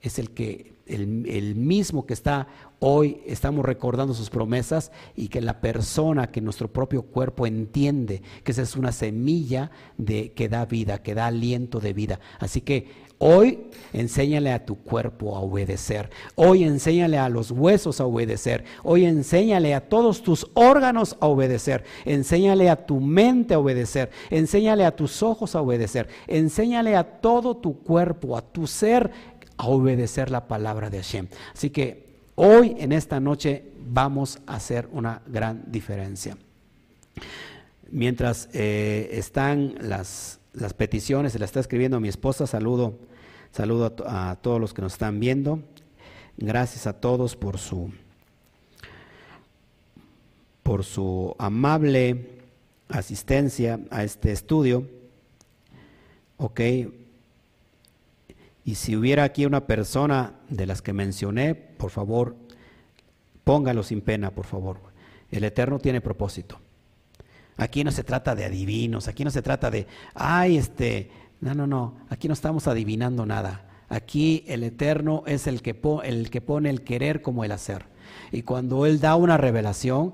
es el que el, mismo que está hoy, estamos recordando sus promesas y que la persona, que nuestro propio cuerpo entiende que esa es una semilla de, que da vida, que da aliento de vida. Así que Hoy enséñale a tu cuerpo a obedecer. Hoy enséñale a los huesos a obedecer. Hoy enséñale a todos tus órganos a obedecer. Enséñale a tu mente a obedecer. Enséñale a tus ojos a obedecer. Enséñale a todo tu cuerpo, a tu ser a obedecer la palabra de Hashem. Así que hoy, en esta noche, vamos a hacer una gran diferencia. Mientras eh, están las, las peticiones, se las está escribiendo mi esposa, saludo, saludo a, a todos los que nos están viendo. Gracias a todos por su, por su amable asistencia a este estudio. Ok, y si hubiera aquí una persona de las que mencioné, por favor, póngalo sin pena, por favor. El Eterno tiene propósito. Aquí no se trata de adivinos, aquí no se trata de, ay, este, no, no, no, aquí no estamos adivinando nada. Aquí el Eterno es el que, el que pone el querer como el hacer. Y cuando Él da una revelación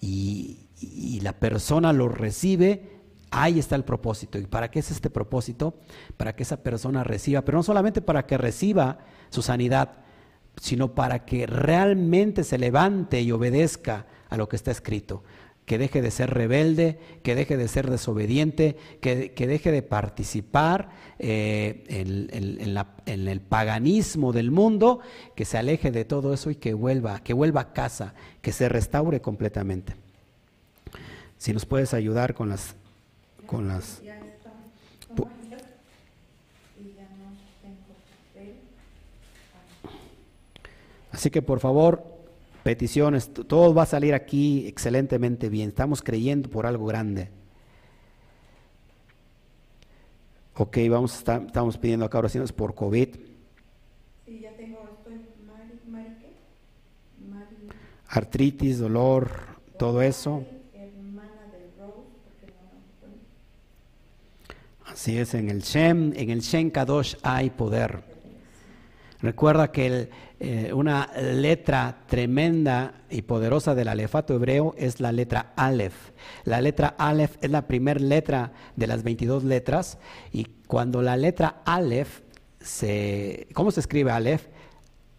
y, y la persona lo recibe, Ahí está el propósito. ¿Y para qué es este propósito? Para que esa persona reciba, pero no solamente para que reciba su sanidad, sino para que realmente se levante y obedezca a lo que está escrito. Que deje de ser rebelde, que deje de ser desobediente, que, deje de participar eh, en, el paganismo del mundo, que se aleje de todo eso y que vuelva, que vuelva a casa, que se restaure completamente. Si nos puedes ayudar con las con las... Así que por favor, peticiones, todo va a salir aquí excelentemente bien. Estamos creyendo por algo grande. Ok, vamos estamos pidiendo acá oraciones por COVID. Sí, ya tengo, estoy, Artritis, dolor, todo eso. Así es, en el Shem, en el Shem Kadosh hay poder. Recuerda que eh, una letra tremenda y poderosa del alefato hebreo es la letra Aleph. La letra Aleph es la primera letra de las 22 letras y cuando la letra Aleph se... ¿Cómo se escribe Aleph?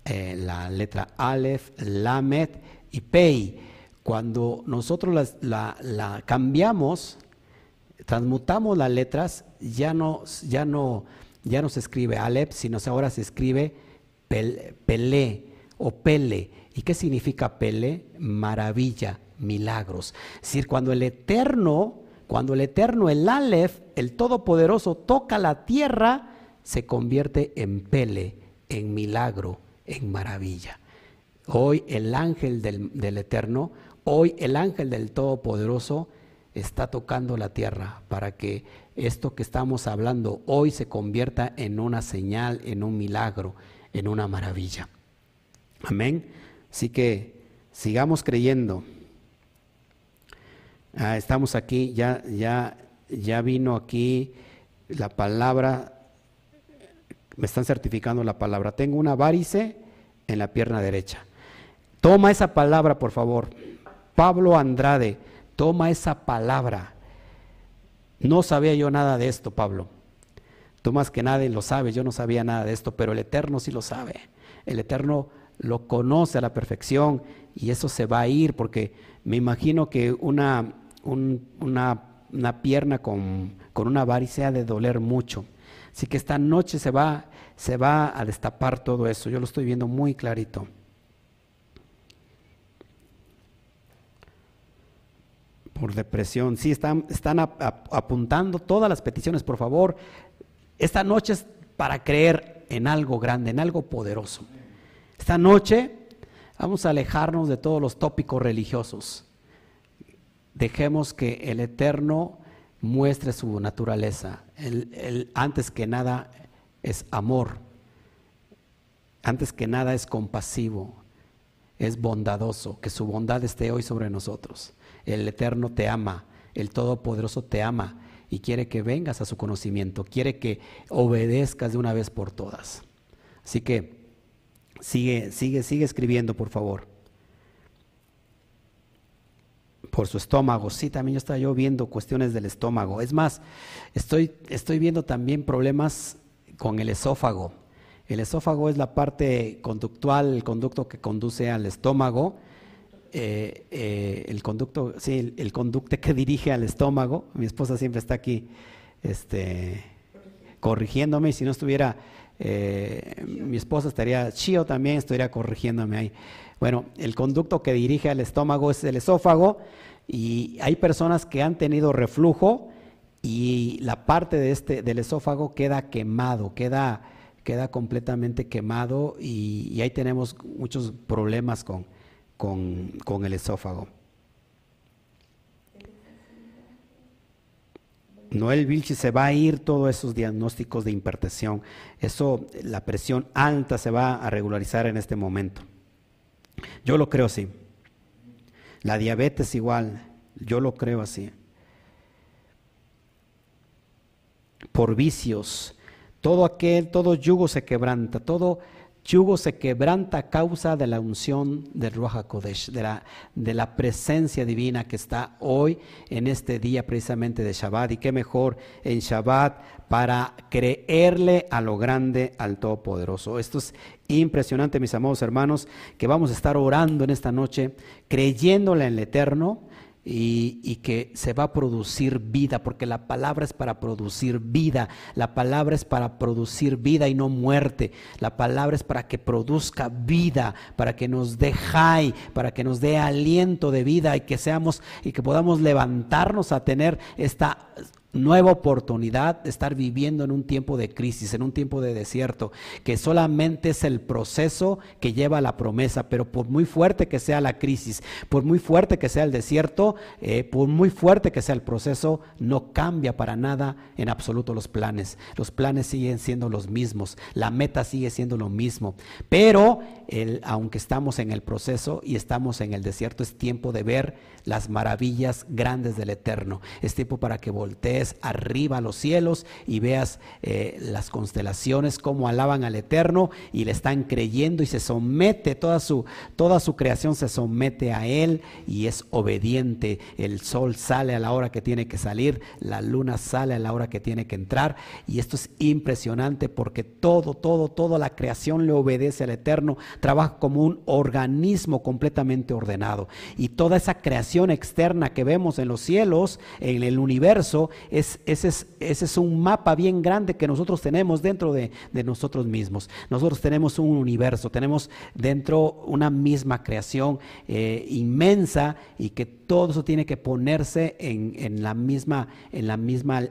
Eh, la letra Aleph, Lamet y Pei. Cuando nosotros la, la cambiamos, transmutamos las letras, ya no, ya no, ya no se escribe Alep, sino ahora se escribe Pelé o Pele. ¿Y qué significa Pele? Maravilla, milagros. Es decir, cuando el Eterno, cuando el Eterno, el Aleph, el Todopoderoso, toca la tierra, se convierte en Pele, en milagro, en maravilla. Hoy el ángel del, del Eterno, hoy el ángel del Todopoderoso, está tocando la tierra para que esto que estamos hablando hoy se convierta en una señal, en un milagro, en una maravilla. Amén. Así que sigamos creyendo. Ah, estamos aquí, ya, ya, ya vino aquí la palabra, me están certificando la palabra. Tengo una varice en la pierna derecha. Toma esa palabra, por favor. Pablo Andrade, toma esa palabra. No sabía yo nada de esto, Pablo. Tú más que nadie lo sabes, yo no sabía nada de esto, pero el Eterno sí lo sabe. El Eterno lo conoce a la perfección y eso se va a ir porque me imagino que una, una, pierna con, con, una varice ha de doler mucho. Así que esta noche se va, se va a destapar todo eso. Yo lo estoy viendo muy clarito. Por depresión. Sí, están, apuntando todas las peticiones, por favor. Esta noche es para creer en algo grande, en algo poderoso. Esta noche vamos a alejarnos de todos los tópicos religiosos. Dejemos que el Eterno muestre su naturaleza. Antes que nada es amor. Antes que nada es compasivo. Es bondadoso. Que su bondad esté hoy sobre nosotros. El Eterno te ama. El Todopoderoso te ama y quiere que vengas a su conocimiento. Quiere que obedezcas de una vez por todas. Así que Sigue, sigue, sigue escribiendo, por favor. Por su estómago. Sí, también yo estaba yo viendo cuestiones del estómago. Es más, estoy, estoy viendo también problemas con el esófago. El esófago es la parte conductual, el conducto que conduce al estómago. Eh, eh, el conducto, sí, el, conducto que dirige al estómago. Mi esposa siempre está aquí este, corrigiéndome si no estuviera eh, mi esposa estaría, Chio también estaría corrigiéndome ahí. Bueno, el conducto que dirige al estómago es el esófago y hay personas que han tenido reflujo y la parte de este, del esófago queda quemado, queda, queda completamente quemado y, ahí tenemos muchos problemas con, con el esófago. Noel Vilchi se va a ir todos esos diagnósticos de hipertensión. Eso, la presión alta se va a regularizar en este momento. Yo lo creo así. La diabetes igual, yo lo creo así. Por vicios, todo aquel, todo yugo se quebranta, todo yugo se quebranta a causa de la unción del Ruach Kodesh, de la, de la presencia divina que está hoy en este día precisamente de Shabbat. Y qué mejor en Shabbat para creerle a lo grande, al Todopoderoso. Esto es impresionante, mis amados hermanos, que vamos a estar orando en esta noche, creyéndole en el Eterno y, que se va a producir vida, porque la palabra es para producir vida, la palabra es para producir vida y no muerte, la palabra es para que produzca vida, para que nos dé high, para que nos dé aliento de vida y que seamos y que podamos levantarnos a tener esta nueva oportunidad de estar viviendo en un tiempo de crisis, en un tiempo de desierto, que solamente es el proceso que lleva a la promesa, pero por muy fuerte que sea la crisis, por muy fuerte que sea el desierto, eh, por muy fuerte que sea el proceso, no cambia para nada en absoluto los planes. Los planes siguen siendo los mismos, la meta sigue siendo lo mismo, pero el, aunque estamos en el proceso y estamos en el desierto, es tiempo de ver las maravillas grandes del Eterno, es tiempo para que voltees arriba a los cielos y veas eh, las constelaciones, cómo alaban al Eterno y le están creyendo y se somete, toda su, toda su creación se somete a Él y es obediente. El sol sale a la hora que tiene que salir, la luna sale a la hora que tiene que entrar y esto es impresionante porque todo, todo, toda la creación le obedece al Eterno, trabaja como un organismo completamente ordenado y toda esa creación externa que vemos en los cielos, en el universo, ese, es, ese, es, un mapa bien grande que nosotros tenemos dentro de, nosotros mismos. Nosotros tenemos un universo, tenemos dentro una misma creación eh, inmensa y que todo eso tiene que ponerse en, la misma, en la misma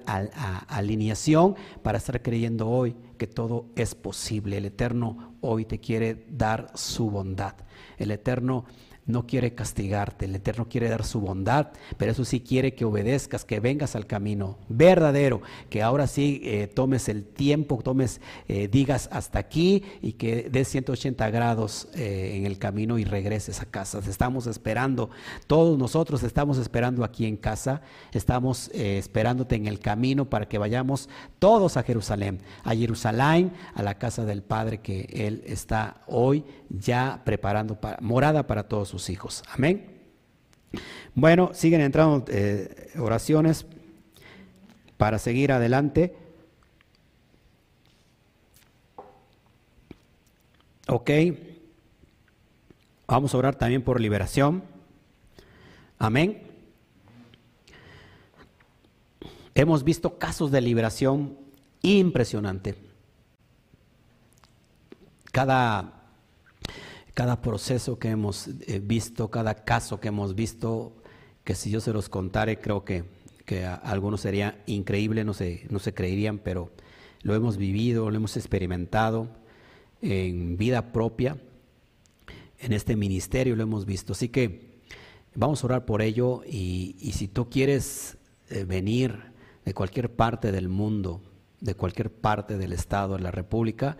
alineación para estar creyendo hoy que todo es posible. El Eterno hoy te quiere dar su bondad. El Eterno no quiere castigarte, el Eterno quiere dar su bondad, pero eso sí quiere que obedezcas, que vengas al camino verdadero, que ahora sí eh, tomes el tiempo, tomes, eh, digas hasta aquí y que des 180 grados eh, en el camino y regreses a casa. Estamos esperando, todos nosotros estamos esperando aquí en casa, estamos esperándote en el camino para que vayamos todos a Jerusalén, a Jerusalén, a la casa del Padre que Él está hoy ya preparando para, morada para todos sus hijos. Amén. Bueno, siguen entrando eh, oraciones para seguir adelante. Ok. Vamos a orar también por liberación. Amén. Hemos visto casos de liberación impresionante. Cada cada proceso que hemos eh, visto, cada caso que hemos visto, que si yo se los contare, creo que, que a algunos sería increíble, no se, no se creerían, pero lo hemos vivido, lo hemos experimentado en vida propia, en este ministerio lo hemos visto. Así que vamos a orar por ello y, y si tú quieres eh, venir de cualquier parte del mundo, de cualquier parte del Estado, de la República,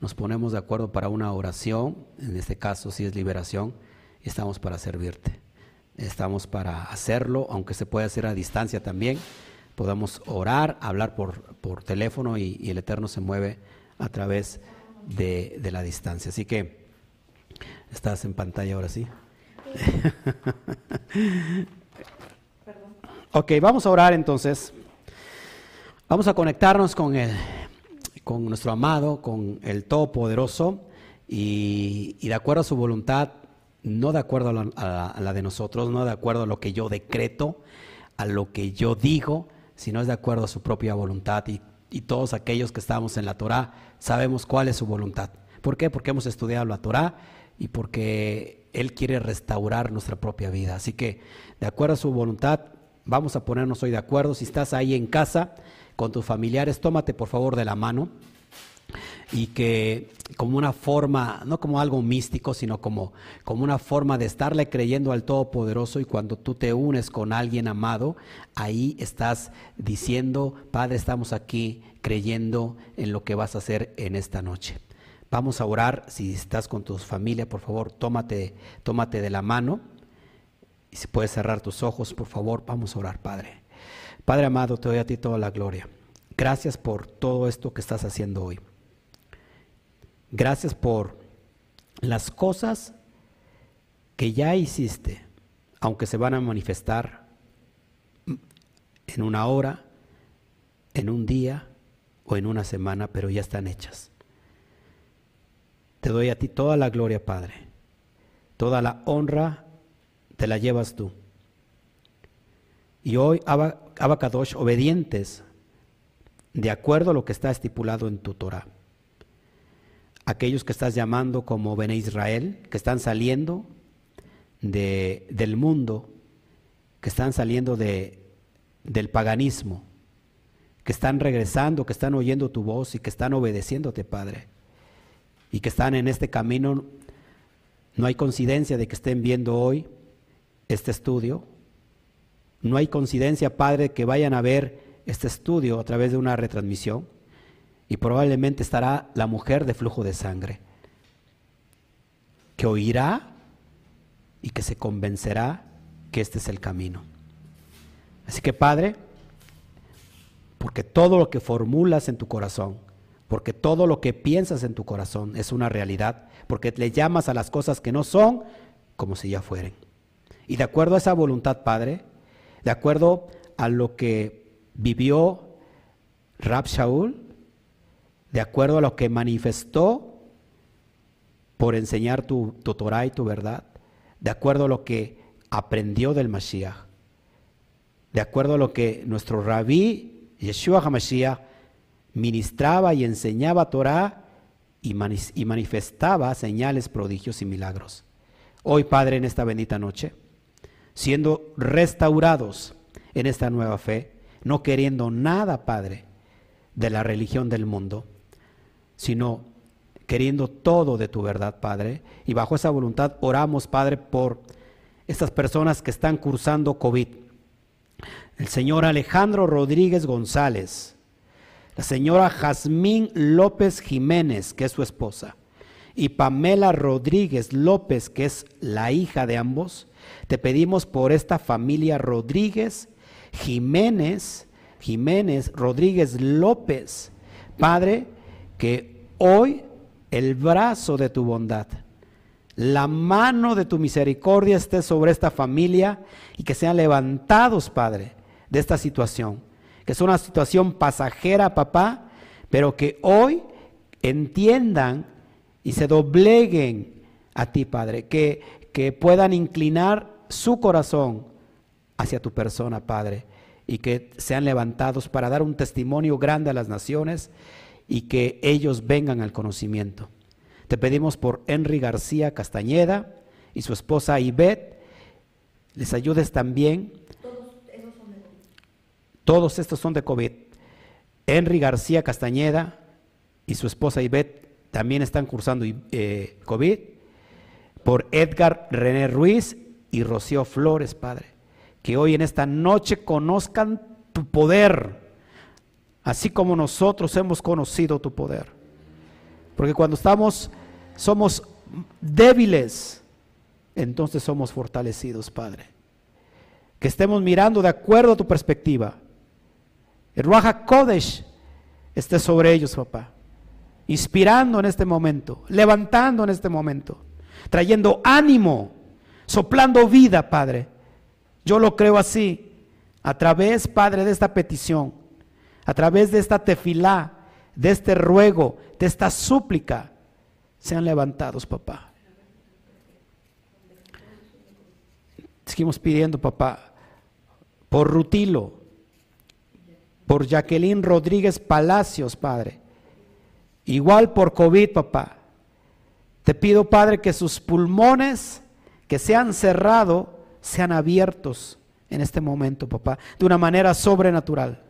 nos ponemos de acuerdo para una oración, en este caso si es liberación, estamos para servirte. Estamos para hacerlo, aunque se puede hacer a distancia también. Podemos orar, hablar por, por teléfono y, el Eterno se mueve a través de, de la distancia. Así que, ¿estás en pantalla ahora sí? ok, vamos a orar entonces. Vamos a conectarnos con el con nuestro amado, con el Todopoderoso, y, y de acuerdo a su voluntad, no de acuerdo a la, de nosotros, no de acuerdo a lo que yo decreto, a lo que yo digo, sino es de acuerdo a su propia voluntad. Y, y todos aquellos que estamos en la Torah sabemos cuál es su voluntad. ¿Por qué? Porque hemos estudiado la Torah y porque Él quiere restaurar nuestra propia vida. Así que, de acuerdo a su voluntad, vamos a ponernos hoy de acuerdo. Si estás ahí en casa, con tus familiares, tómate por favor de la mano y que como una forma, no como algo místico, sino como, como una forma de estarle creyendo al Todopoderoso y cuando tú te unes con alguien amado, ahí estás diciendo, Padre, estamos aquí creyendo en lo que vas a hacer en esta noche. Vamos a orar, si estás con tu familia, por favor, tómate, tómate de la mano y si puedes cerrar tus ojos, por favor, vamos a orar, Padre. Padre amado, te doy a ti toda la gloria. Gracias por todo esto que estás haciendo hoy. Gracias por las cosas que ya hiciste, aunque se van a manifestar en una hora, en un día o en una semana, pero ya están hechas. Te doy a ti toda la gloria, Padre. Toda la honra te la llevas tú. Y hoy, Abacadosh, obedientes, de acuerdo a lo que está estipulado en tu Torah. Aquellos que estás llamando como Bene Israel, que están saliendo de, del mundo, que están saliendo de, del paganismo, que están regresando, que están oyendo tu voz y que están obedeciéndote, Padre. Y que están en este camino. No hay coincidencia de que estén viendo hoy este estudio, no hay coincidencia, Padre, que vayan a ver este estudio a través de una retransmisión y probablemente estará la mujer de flujo de sangre, que oirá y que se convencerá que este es el camino. Así que Padre, porque todo lo que formulas en tu corazón, porque todo lo que piensas en tu corazón es una realidad, porque le llamas a las cosas que no son como si ya fueren. Y de acuerdo a esa voluntad, Padre, de acuerdo a lo que vivió Rab Shaul, de acuerdo a lo que manifestó por enseñar tu, tu Torah y tu verdad, de acuerdo a lo que aprendió del Mashiach, de acuerdo a lo que nuestro rabí Yeshua HaMashiach ministraba y enseñaba Torah y, y manifestaba señales, prodigios y milagros. Hoy, Padre, en esta bendita noche, siendo restaurados en esta nueva fe, no queriendo nada, Padre, de la religión del mundo, sino queriendo todo de tu verdad, Padre. Y bajo esa voluntad oramos, Padre, por estas personas que están cursando COVID. El señor Alejandro Rodríguez González, la señora Jazmín López Jiménez, que es su esposa, y Pamela Rodríguez López, que es la hija de ambos, te pedimos por esta familia Rodríguez Jiménez, Jiménez Rodríguez López, Padre, que hoy el brazo de tu bondad, la mano de tu misericordia esté sobre esta familia y que sean levantados, Padre, de esta situación que es una situación pasajera, papá, pero que hoy entiendan y se dobleguen a ti, Padre, que, que puedan inclinar su corazón hacia tu persona, Padre, y que sean levantados para dar un testimonio grande a las naciones y que ellos vengan al conocimiento. Te pedimos por Henry García Castañeda y su esposa Ivette, les ayudes también todos estos son de COVID. Henry García Castañeda y su esposa Ivette también están cursando eh, COVID. Por Edgar René Ruiz y Rocío Flores, Padre. Que hoy en esta noche conozcan tu poder, así como nosotros hemos conocido tu poder. Porque cuando estamos, somos débiles, entonces somos fortalecidos, Padre. Que estemos mirando de acuerdo a tu perspectiva el Ruach Kodesh esté sobre ellos, papá. Inspirando en este momento, levantando en este momento, trayendo ánimo, soplando vida, Padre. Yo lo creo así, a través, Padre, de esta petición, a través de esta tefilá, de este ruego, de esta súplica, sean levantados, papá. Seguimos pidiendo, papá, por Rutilo, por Jacqueline Rodríguez Palacios, Padre. Igual por COVID, papá. Te pido, Padre, que sus pulmones que se han cerrado sean abiertos en este momento, papá, de una manera sobrenatural,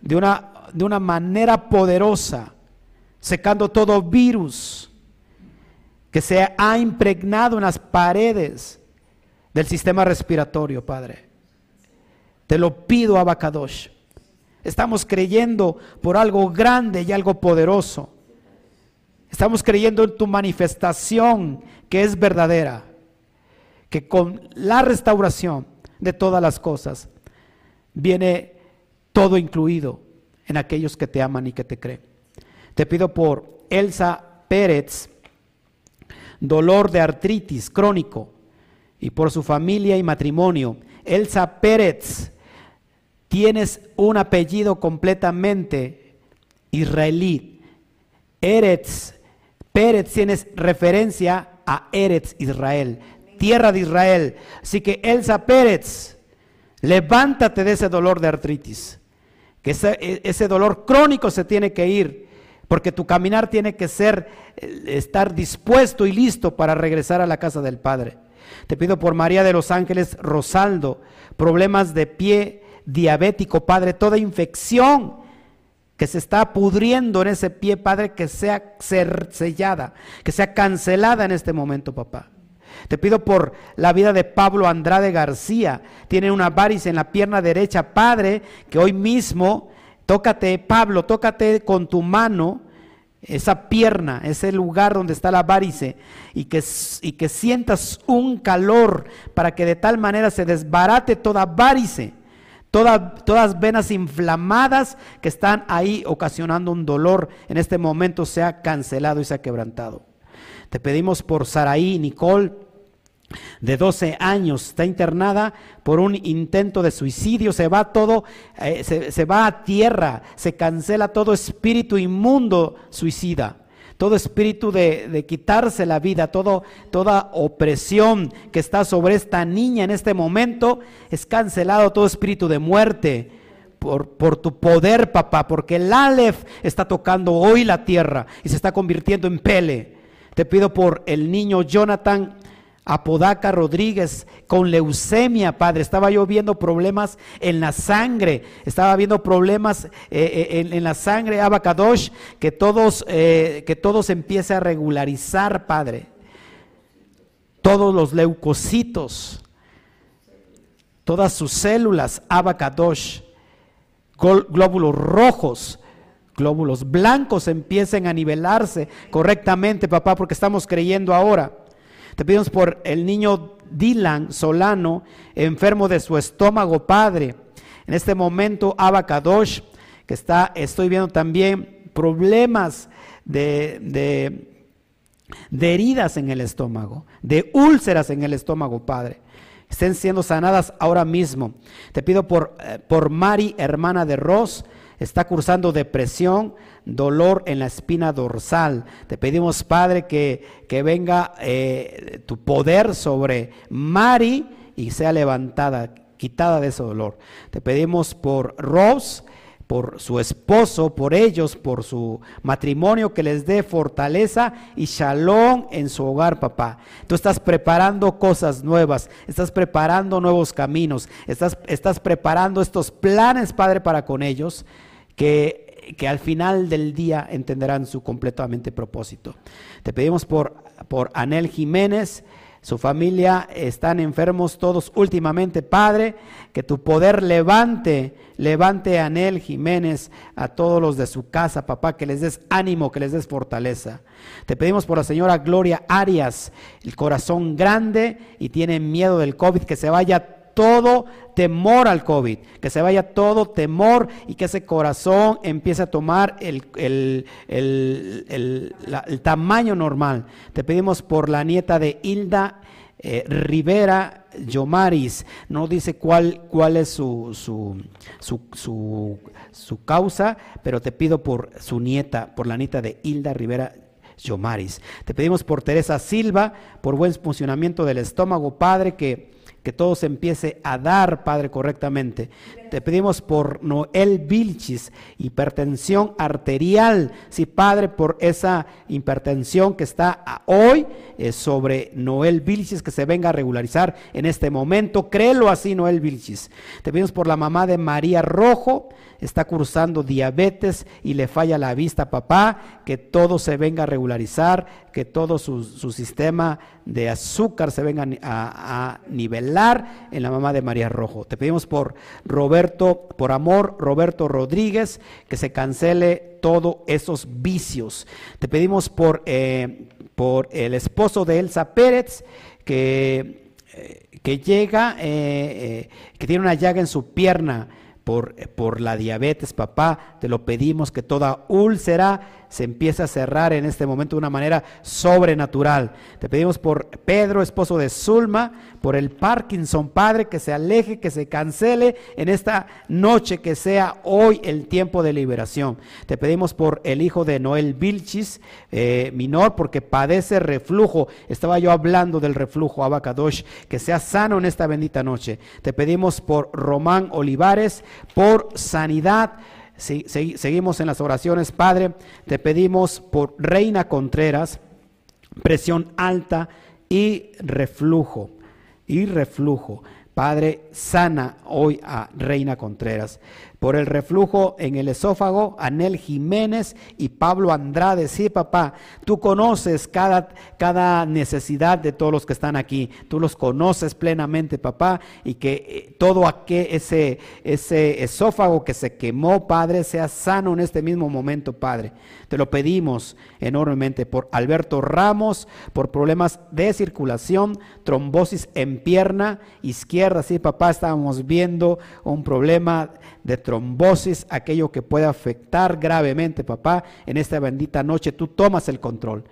de una, de una manera poderosa, secando todo virus que se ha impregnado en las paredes del sistema respiratorio, Padre. Te lo pido, Abacadosh. Estamos creyendo por algo grande y algo poderoso. Estamos creyendo en tu manifestación que es verdadera. Que con la restauración de todas las cosas viene todo incluido en aquellos que te aman y que te creen. Te pido por Elsa Pérez, dolor de artritis crónico, y por su familia y matrimonio. Elsa Pérez, tienes un apellido completamente israelí. Eretz, Pérez tienes referencia a Eretz Israel, tierra de Israel. Así que Elsa Pérez, levántate de ese dolor de artritis, que ese, ese dolor crónico se tiene que ir, porque tu caminar tiene que ser, eh, estar dispuesto y listo para regresar a la casa del Padre. Te pido por María de los Ángeles Rosaldo, problemas de pie, diabético, Padre, toda infección que se está pudriendo en ese pie, Padre, que sea sellada, que sea cancelada en este momento, papá. Te pido por la vida de Pablo Andrade García. Tiene una varice en la pierna derecha, Padre, que hoy mismo, tócate, Pablo, tócate con tu mano esa pierna, ese lugar donde está la varice, y que, y que sientas un calor para que de tal manera se desbarate toda varice todas venas inflamadas que están ahí ocasionando un dolor en este momento sea cancelado y sea quebrantado. Te pedimos por Saraí Nicole, de 12 años, está internada por un intento de suicidio, se va todo, eh, se va a tierra, se cancela todo espíritu inmundo suicida todo espíritu de, quitarse la vida, todo, toda opresión que está sobre esta niña en este momento, es cancelado todo espíritu de muerte. Por, por, tu poder, papá, porque el Aleph está tocando hoy la tierra y se está convirtiendo en pele. Te pido por el niño Jonathan Apodaca Rodríguez con leucemia, Padre. Estaba yo viendo problemas en la sangre, estaba viendo problemas eh, eh, en, la sangre, Abacadosh, que todos, eh, que todos empiece a regularizar, Padre. Todos los leucocitos, todas sus células, Abacadosh, glóbulos rojos, glóbulos blancos empiecen a nivelarse correctamente, papá, porque estamos creyendo ahora. Te pedimos por el niño Dylan Solano, enfermo de su estómago, Padre. En este momento, Abacadosh, que está, estoy viendo también problemas de, de, de heridas en el estómago, de úlceras en el estómago, Padre estén siendo sanadas ahora mismo. Te pido por, eh, por Mari, hermana de Ross, está cursando depresión, dolor en la espina dorsal. Te pedimos, Padre, que, que venga eh, tu poder sobre Mari y sea levantada, quitada de ese dolor. Te pedimos por Rose por su esposo, por ellos, por su matrimonio, que les dé fortaleza y shalom en su hogar, papá. Tú estás preparando cosas nuevas, estás preparando nuevos caminos, estás, estás preparando estos planes, Padre, para con ellos, que, que al final del día entenderán su completamente propósito. Te pedimos por, por Anel Jiménez, su familia están enfermos todos últimamente, Padre, que tu poder levante, levante Anel Jiménez, a todos los de su casa, papá, que les des ánimo, que les des fortaleza. Te pedimos por la señora Gloria Arias, el corazón grande y tiene miedo del COVID, que se vaya todo temor al COVID, que se vaya todo temor y que ese corazón empiece a tomar el, el, tamaño normal. Te pedimos por la nieta de Hilda eh, Rivera Yomaris, no dice cuál, cuál es su, su, su, su, causa, pero te pido por su nieta, por la nieta de Hilda Rivera Yomaris. Te pedimos por Teresa Silva, por buen funcionamiento del estómago, Padre, que que todo se empiece a dar, Padre, correctamente. Te pedimos por Noel Vilchis, hipertensión arterial. Sí, Padre, por esa hipertensión que está hoy eh, sobre Noel Vilchis, que se venga a regularizar en este momento. Créelo así, Noel Vilchis. Te pedimos por la mamá de María Rojo, está cursando diabetes y le falla la vista, papá, que todo se venga a regularizar, que todo su, sistema de azúcar se venga a, a, nivelar en la mamá de María Rojo. Te pedimos por Roberto, por amor, Roberto Rodríguez, que se cancele todos esos vicios. Te pedimos por, eh, por el esposo de Elsa Pérez, que, eh, que llega, eh, que tiene una llaga en su pierna por, por la diabetes, papá. Te lo pedimos que toda úlcera se empieza a cerrar en este momento de una manera sobrenatural. Te pedimos por Pedro, esposo de Zulma, por el Parkinson, Padre, que se aleje, que se cancele en esta noche, que sea hoy el tiempo de liberación. Te pedimos por el hijo de Noel Vilchis, eh, minor, porque padece reflujo. Estaba yo hablando del reflujo, Abacadosh, que sea sano en esta bendita noche. Te pedimos por Román Olivares, por sanidad seguimos en las oraciones. Padre, te pedimos por Reina Contreras, presión alta y reflujo, y reflujo. Padre, sana hoy a Reina Contreras por el reflujo en el esófago, Anel Jiménez y Pablo Andrade. Sí, papá, tú conoces cada, cada necesidad de todos los que están aquí. Tú los conoces plenamente, papá, y que eh, todo aquel, ese, ese esófago que se quemó, Padre, sea sano en este mismo momento, Padre. Te lo pedimos enormemente por Alberto Ramos, por problemas de circulación, trombosis en pierna izquierda. Sí, papá, estábamos viendo un problema de trombosis, aquello que puede afectar gravemente, papá, en esta bendita noche tú tomas el control.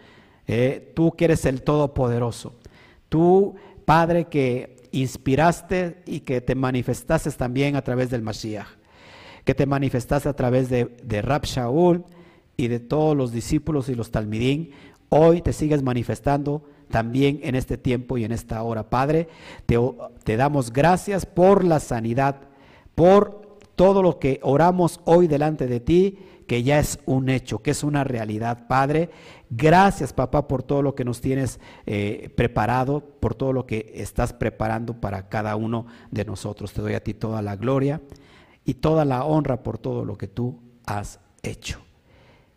Eh, tú que eres el Todopoderoso. Tú, Padre, que inspiraste y que te manifestaste también a través del Mashiach. Que te manifestaste a través de, de Rab Shaul y de todos los discípulos y los talmidín. Hoy te sigues manifestando también en este tiempo y en esta hora. Padre, te, te damos gracias por la sanidad, por todo lo que oramos hoy delante de ti, que ya es un hecho, que es una realidad, Padre. Gracias, papá, por todo lo que nos tienes eh, preparado, por todo lo que estás preparando para cada uno de nosotros. Te doy a ti toda la gloria y toda la honra por todo lo que tú has hecho.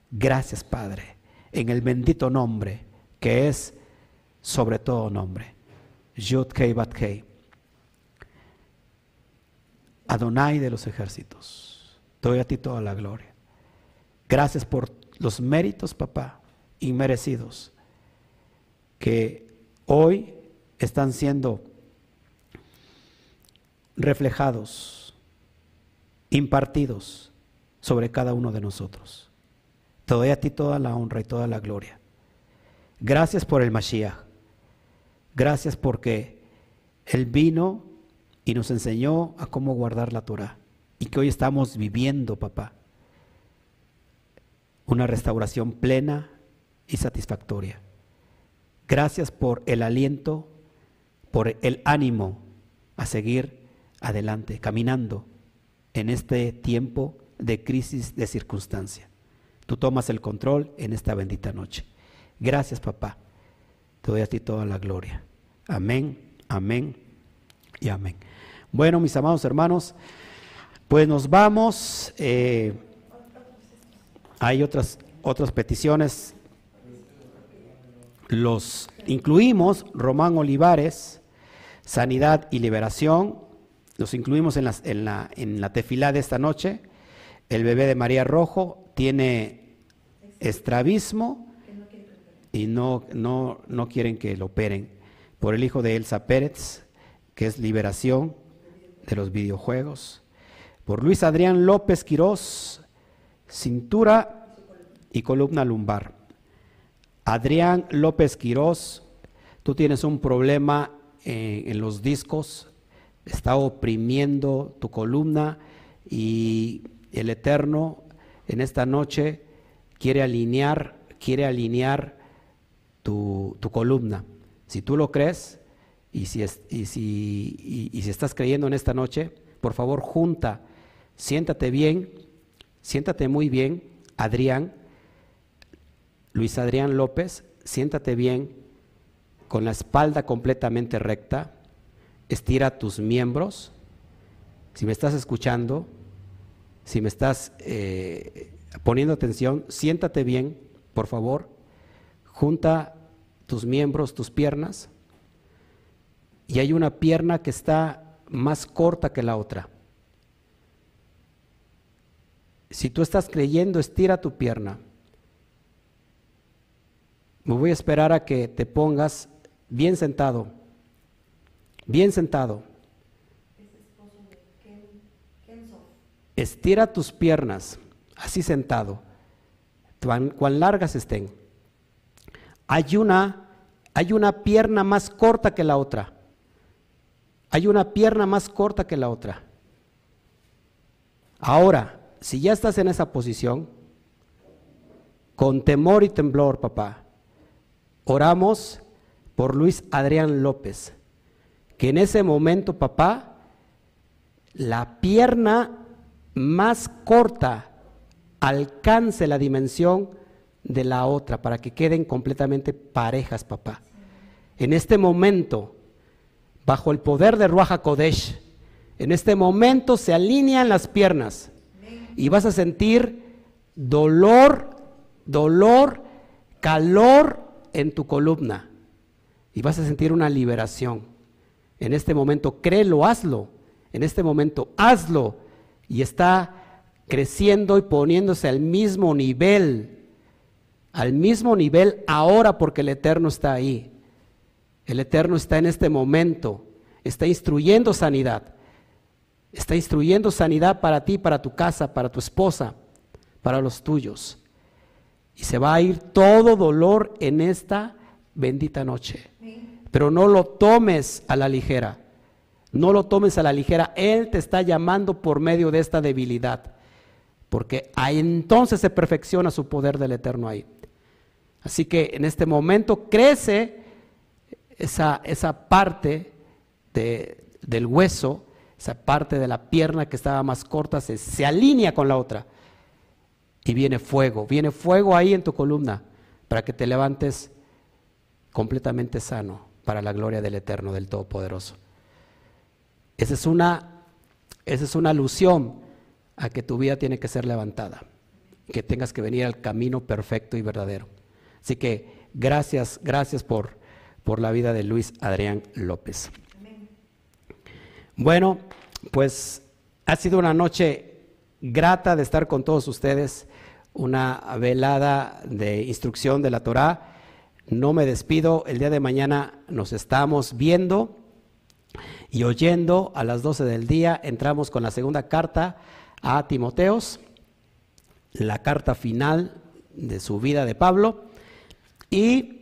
Gracias, Padre, en el bendito nombre que es sobre todo nombre. Yud Kei Bat Kei. Adonai de los ejércitos. Doy a ti toda la gloria. Gracias por los méritos, papá, inmerecidos, que hoy están siendo reflejados, impartidos sobre cada uno de nosotros. Te doy a ti toda la honra y toda la gloria. Gracias por el Mashiach. Gracias porque Él vino y nos enseñó a cómo guardar la Torah. Y que hoy estamos viviendo, papá, una restauración plena y satisfactoria. Gracias por el aliento, por el ánimo a seguir adelante, caminando en este tiempo de crisis de circunstancia. Tú tomas el control en esta bendita noche. Gracias, papá. Te doy a ti toda la gloria. Amén, amén y amén. Bueno, mis amados hermanos, pues nos vamos. Eh, hay otras, otras peticiones. Los incluimos, Román Olivares, Sanidad y Liberación. Los incluimos en, en, la, en la tefilá de esta noche. El bebé de María Rojo tiene estrabismo y no, no, no quieren que lo operen. Por el hijo de Elsa Pérez, que es liberación de los videojuegos. Por Luis Adrián López Quirós, cintura y columna lumbar. Adrián López Quirós, tú tienes un problema en, en los discos, está oprimiendo tu columna y el Eterno en esta noche quiere alinear, quiere alinear tu, columna. Si tú lo crees y si, y, si, y si estás creyendo en esta noche, por favor junta, siéntate bien, siéntate muy bien, Adrián, Luis Adrián López, siéntate bien, con la espalda completamente recta, estira tus miembros. Si me estás escuchando, si me estás eh, poniendo atención, siéntate bien, por favor, junta tus miembros, tus piernas, y hay una pierna que está más corta que la otra. Si tú estás creyendo, estira tu pierna. Me voy a esperar a que te pongas bien sentado, bien sentado. Estira tus piernas, así sentado, cuán, largas estén. Hay una, hay una pierna más corta que la otra. Hay una pierna más corta que la otra. Ahora, si ya estás en esa posición, con temor y temblor, papá, oramos por Luis Adrián López, que en ese momento, papá, la pierna más corta alcance la dimensión de la otra para que queden completamente parejas, papá. En este momento, bajo el poder de Ruaja Kodesh, en este momento se alinean las piernas y vas a sentir dolor, dolor, calor en tu columna y vas a sentir una liberación. En este momento, créelo, hazlo. En este momento, hazlo y está creciendo y poniéndose al mismo nivel, al mismo nivel ahora porque el Eterno está ahí. El Eterno está en este momento, está instruyendo sanidad, está instruyendo sanidad para ti, para tu casa, para tu esposa, para los tuyos. Y se va a ir todo dolor en esta bendita noche. Pero no lo tomes a la ligera. No lo tomes a la ligera. Él te está llamando por medio de esta debilidad. Porque entonces se perfecciona su poder del eterno ahí. Así que en este momento crece esa, esa parte de, del hueso esa parte de la pierna que estaba más corta se, se alinea con la otra. Y viene fuego, viene fuego ahí en tu columna para que te levantes completamente sano para la gloria del Eterno, del Todopoderoso. Esa es una, esa es una alusión a que tu vida tiene que ser levantada, que tengas que venir al camino perfecto y verdadero. Así que gracias, gracias por, por la vida de Luis Adrián López. Bueno, pues ha sido una noche grata de estar con todos ustedes, una velada de instrucción de la Torá. No me despido, el día de mañana nos estamos viendo y oyendo a las 12 del día. Entramos con la segunda carta a Timoteos, la carta final de su vida de Pablo. Y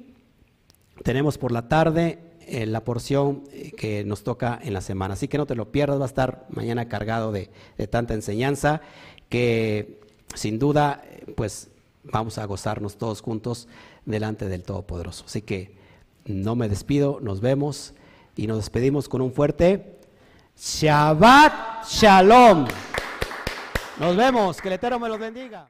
tenemos por la tarde eh, la porción eh, que nos toca en la semana. Así que no te lo pierdas, va a estar mañana cargado de, tanta enseñanza que sin duda pues vamos a gozarnos todos juntos delante del Todopoderoso. Así que no me despido, nos vemos y nos despedimos con un fuerte Shabbat Shalom. Nos vemos, que el Eterno me los bendiga.